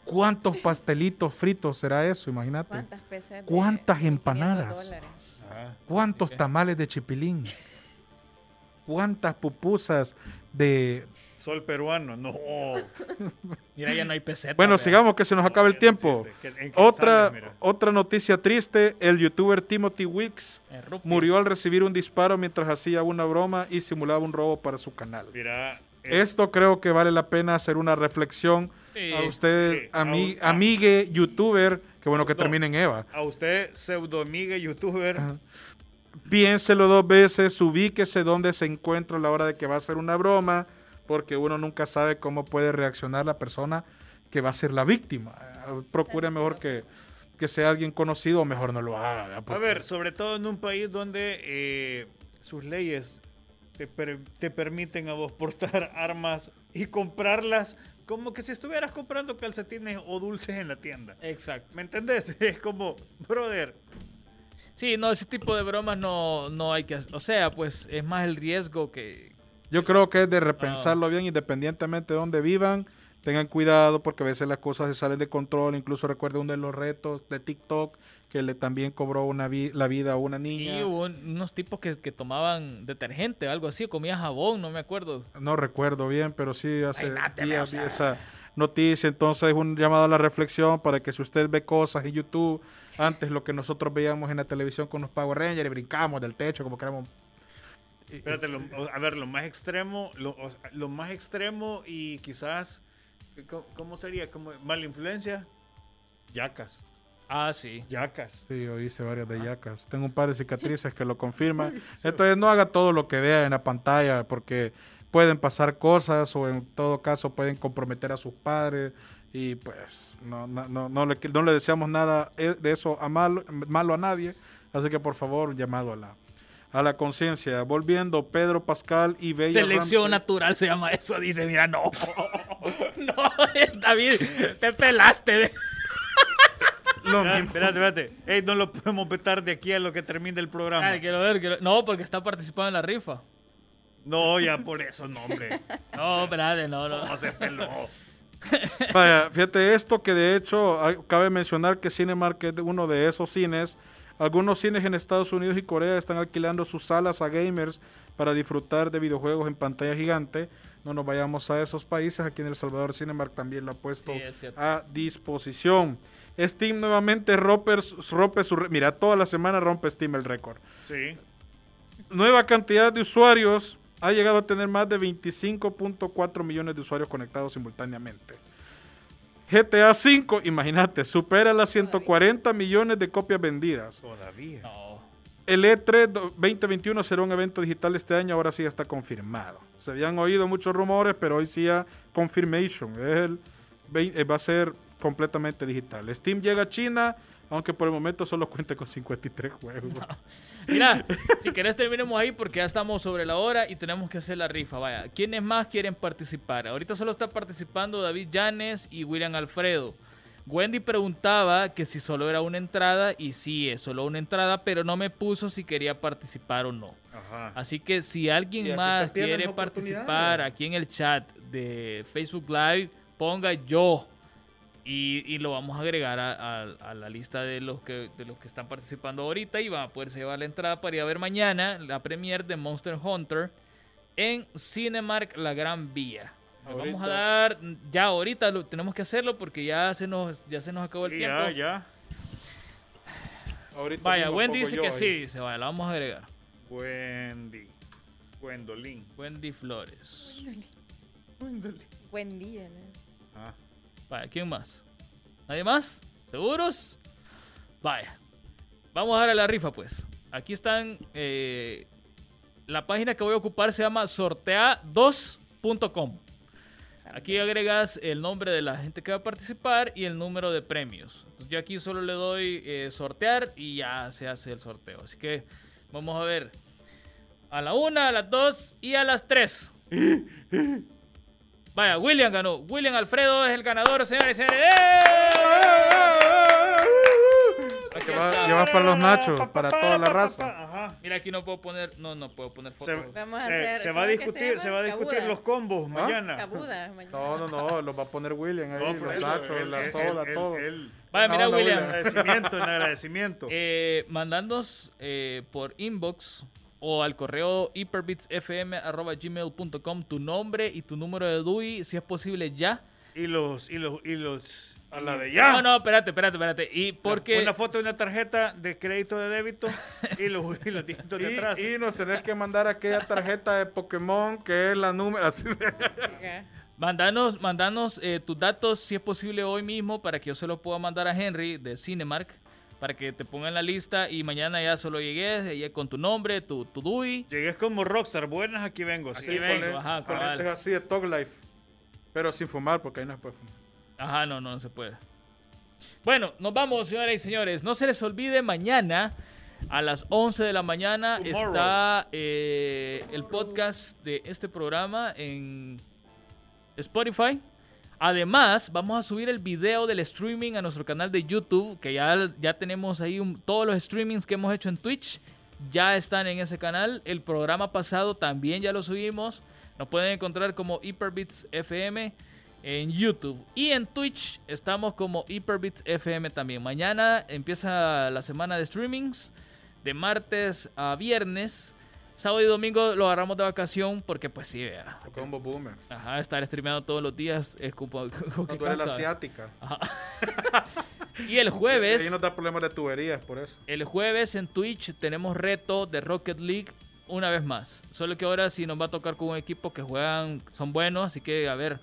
¿Cuántos pastelitos fritos será eso? Imagínate. ¿Cuántas ¿Cuántas de 500 empanadas? dólares? ¿Cuántos tamales de chipilín? [LAUGHS] ¿Cuántas pupusas de... Sol peruano. No. [LAUGHS] Mira, ya no hay peseta. Bueno, vea. sigamos que se nos acaba el no tiempo. Que- en Otra, mira. otra noticia triste, el youtuber Timothy Wicks rupias. murió al recibir un disparo mientras hacía una broma y simulaba un robo para su canal. Mira. es- Esto creo que vale la pena hacer una reflexión Sí, a usted, sí, a- a- amigue youtuber, que bueno que No. termine en Eva. A usted, pseudo amiga youtuber. Piénselo dos veces, ubíquese dónde se encuentra a la hora de que va a hacer una broma, porque uno nunca sabe cómo puede reaccionar la persona que va a ser la víctima. Procure mejor que, que sea alguien conocido o mejor no lo haga. A ver, sobre todo en un país donde eh, sus leyes te, per- te permiten a vos portar [LAUGHS] armas y comprarlas como que si estuvieras comprando calcetines o dulces en la tienda. Exacto. ¿Me entendés? [LAUGHS] Es como, brother, Sí, no, ese tipo de bromas no, no hay que hacer. O sea, pues es más el riesgo que. Yo creo que es de Ah. repensarlo bien, independientemente de donde vivan. Tengan cuidado porque a veces las cosas se salen de control. Incluso recuerdo uno de los retos de TikTok que le también cobró una vi- la vida a una niña. Sí, hubo un- unos tipos que, que tomaban detergente, algo así, comía jabón, no me acuerdo. No recuerdo bien, pero sí hace Ay, días o sea. vi esa noticia. Entonces, un llamado a la reflexión para que si usted ve cosas en YouTube, antes lo que nosotros veíamos en la televisión con los Power Rangers y brincamos del techo como que éramos... espérate, lo- a ver, lo más extremo, lo, más extremo y quizás, ¿cómo, cómo sería? Como mala influencia, yacas, Ah, sí. yacas. Sí, yo hice varias de yacas. Tengo un par de cicatrices que lo [LAUGHS] confirman. Entonces, no haga todo lo que vea en la pantalla porque pueden pasar cosas o en todo caso pueden comprometer a sus padres y pues no, no, no, no le, no le deseamos nada eh, de eso a malo, malo a nadie. Así que por favor, llamado a la, a la conciencia. Volviendo, Pedro Pascal y Bella Selección Ramsey. natural se llama eso. Dice, mira, no. [LAUGHS] no, [LAUGHS] David, te pelaste. Lo Espérate, mismo. espérate, espérate. Ey, no lo podemos vetar de aquí a lo que termine el programa. Ay, quiero ver. quiero- No, porque está participando en la rifa. No, ya por eso, no, hombre. No, espérate, no, no. No se peló. [LAUGHS] Vaya, fíjate esto que de hecho hay- cabe mencionar que Cinemark es uno de esos cines. Algunos cines en Estados Unidos y Corea están alquilando sus salas a gamers para disfrutar de videojuegos en pantalla gigante. No nos vayamos a esos países. Aquí en El Salvador Cinemark también lo ha puesto Sí, a disposición. Steam nuevamente rompe, rompe su... Mira, toda la semana rompe Steam el récord. Sí. Nueva cantidad de usuarios ha llegado a tener más de 25.4 millones de usuarios conectados simultáneamente. GTA V, imagínate, supera las 140 millones de copias vendidas. Todavía. No. El E E3 do- 2021 será un evento digital este año, ahora sí ya está confirmado. Se habían oído muchos rumores, pero hoy sí ya confirmation. El, eh, va a ser completamente digital. Steam llega a China Aunque por el momento solo cuente con 53 juegos. Mira, si querés terminemos ahí porque ya estamos sobre la hora y tenemos que hacer la rifa. Vaya, ¿quiénes más quieren participar? Ahorita solo está participando David Llanes y William Alfredo. Wendy preguntaba que si solo era una entrada y sí, es solo una entrada, pero no me puso si quería participar o no. Ajá. Así que si alguien más quiere participar aquí en el chat de Facebook Live, ponga yo y, lo vamos a agregar a, la lista de los, que, de los que están participando ahorita y van a poder llevar la entrada para ir a ver mañana la premiere de Monster Hunter en Cinemark La Gran Vía. vamos a dar, ya ahorita lo, tenemos que hacerlo porque ya se nos, ya se nos acabó el tiempo. Ya, ya. vaya, Wendy dice que sí, dice, vaya, la vamos a agregar. Wendy. Gwendolyn. Wendy Flores. Gwendolyn. Buen día, Ah. Vaya, ¿quién más? ¿Nadie más? ¿Seguros? Vaya. Vamos a dar a la rifa, pues. Aquí están. Eh, la página que voy a ocupar se llama sortea2.com. Aquí agregas el nombre de la gente que va a participar y el número de premios. Entonces yo aquí solo le doy eh, sortear y ya se hace el sorteo. Así que vamos a ver. A la una, a las dos y a las tres. [LAUGHS] Vaya, William ganó. William Alfredo es el ganador, señores y señores. Llevas para los nachos, para toda la raza. Mira, aquí no puedo poner, no, no puedo poner fotos. Se, va a discutir, se, va a discutir los combos ¿Ah? mañana. [LAUGHS] No, no, no, los va a poner William ahí, los nachos, la soda, todo. Vaya, mira, William. agradecimiento, en agradecimiento. Eh, mandándonos eh, por inbox o al correo hyperbitsfm.gmail.com tu nombre y tu número de DUI, si es posible ya. Y los, y los, y los, a la de ya. No, no, espérate, espérate, espérate. Y porque... Una foto de una tarjeta de crédito de débito y los, y los dígitos [LAUGHS] de atrás. Y nos tenés que mandar aquella tarjeta de Pokémon que es la número. [LAUGHS] Mandanos, mandanos eh, tus datos, si es posible, hoy mismo, para que yo se los pueda mandar a Henry de Cinemark para que te pongan la lista y mañana ya solo llegues, llegues con tu nombre, tu, tu DUI. Llegues como rockstar, buenas, aquí vengo. Aquí vengo. Ajá, es así de Talk Life, pero sin fumar porque ahí no se puede fumar. Ajá, no, no, se puede. Bueno, nos vamos, señoras y señores. No se les olvide, mañana a las 11 de la mañana está eh, el podcast de este programa en Spotify. Además, vamos a subir el video del streaming a nuestro canal de YouTube, que ya, ya tenemos ahí todos los streamings que hemos hecho en Twitch. Ya están en ese canal. El programa pasado también ya lo subimos. Nos pueden encontrar como Hyperbits FM en YouTube. Y en Twitch estamos como Hyperbits FM también. Mañana empieza la semana de streamings. De martes a viernes. Sábado y domingo lo agarramos de vacación porque, pues sí, vea. Combo boomer. Ajá, estar streameando todos los días es como. [LAUGHS] No, tú eres la asiática. Ajá. [LAUGHS] y el jueves. Y no da problemas de tuberías, por eso. El jueves en Twitch tenemos reto de Rocket League una vez más. Solo que ahora sí nos va a tocar con un equipo que juegan, son buenos, así que a ver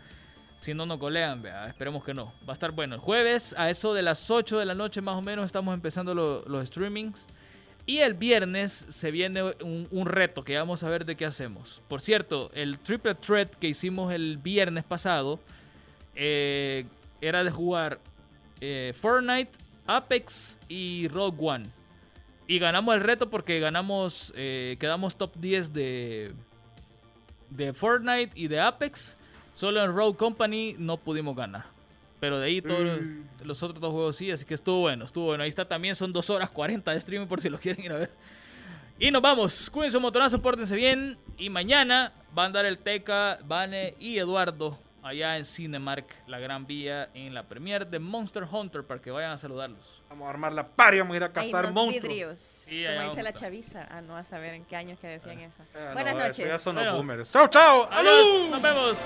si no nos golean, vea, esperemos que no. Va a estar bueno. El jueves, a eso de las 8 de la noche más o menos, estamos empezando los streamings. Y el viernes se viene un, reto que vamos a ver de qué hacemos. Por cierto, el triple threat que hicimos el viernes pasado eh, era de jugar eh, Fortnite, Apex y Rogue One. Y ganamos el reto porque ganamos, eh, quedamos top 10 de, de Fortnite y de Apex. Solo en Rogue Company no pudimos ganar. Pero de ahí todos los, otros dos juegos sí, así que estuvo bueno, estuvo bueno. Ahí está también, son 2 horas 40 de streaming por si lo quieren ir a ver. Y nos vamos, cuídense un motorazo, pórtense bien. Y mañana van a andar el Teca, Vane y Eduardo allá en Cinemark, la Gran Vía, en la premiere de Monster Hunter, para que vayan a saludarlos. Vamos a armar la paria, vamos a ir a cazar monstruos. Vidrios, como dice la chaviza. Ah, no, a saber en qué años que decían eso. Eh, Buenas noches. Ya son los boomers. Chao, chao. Adiós. Nos vemos.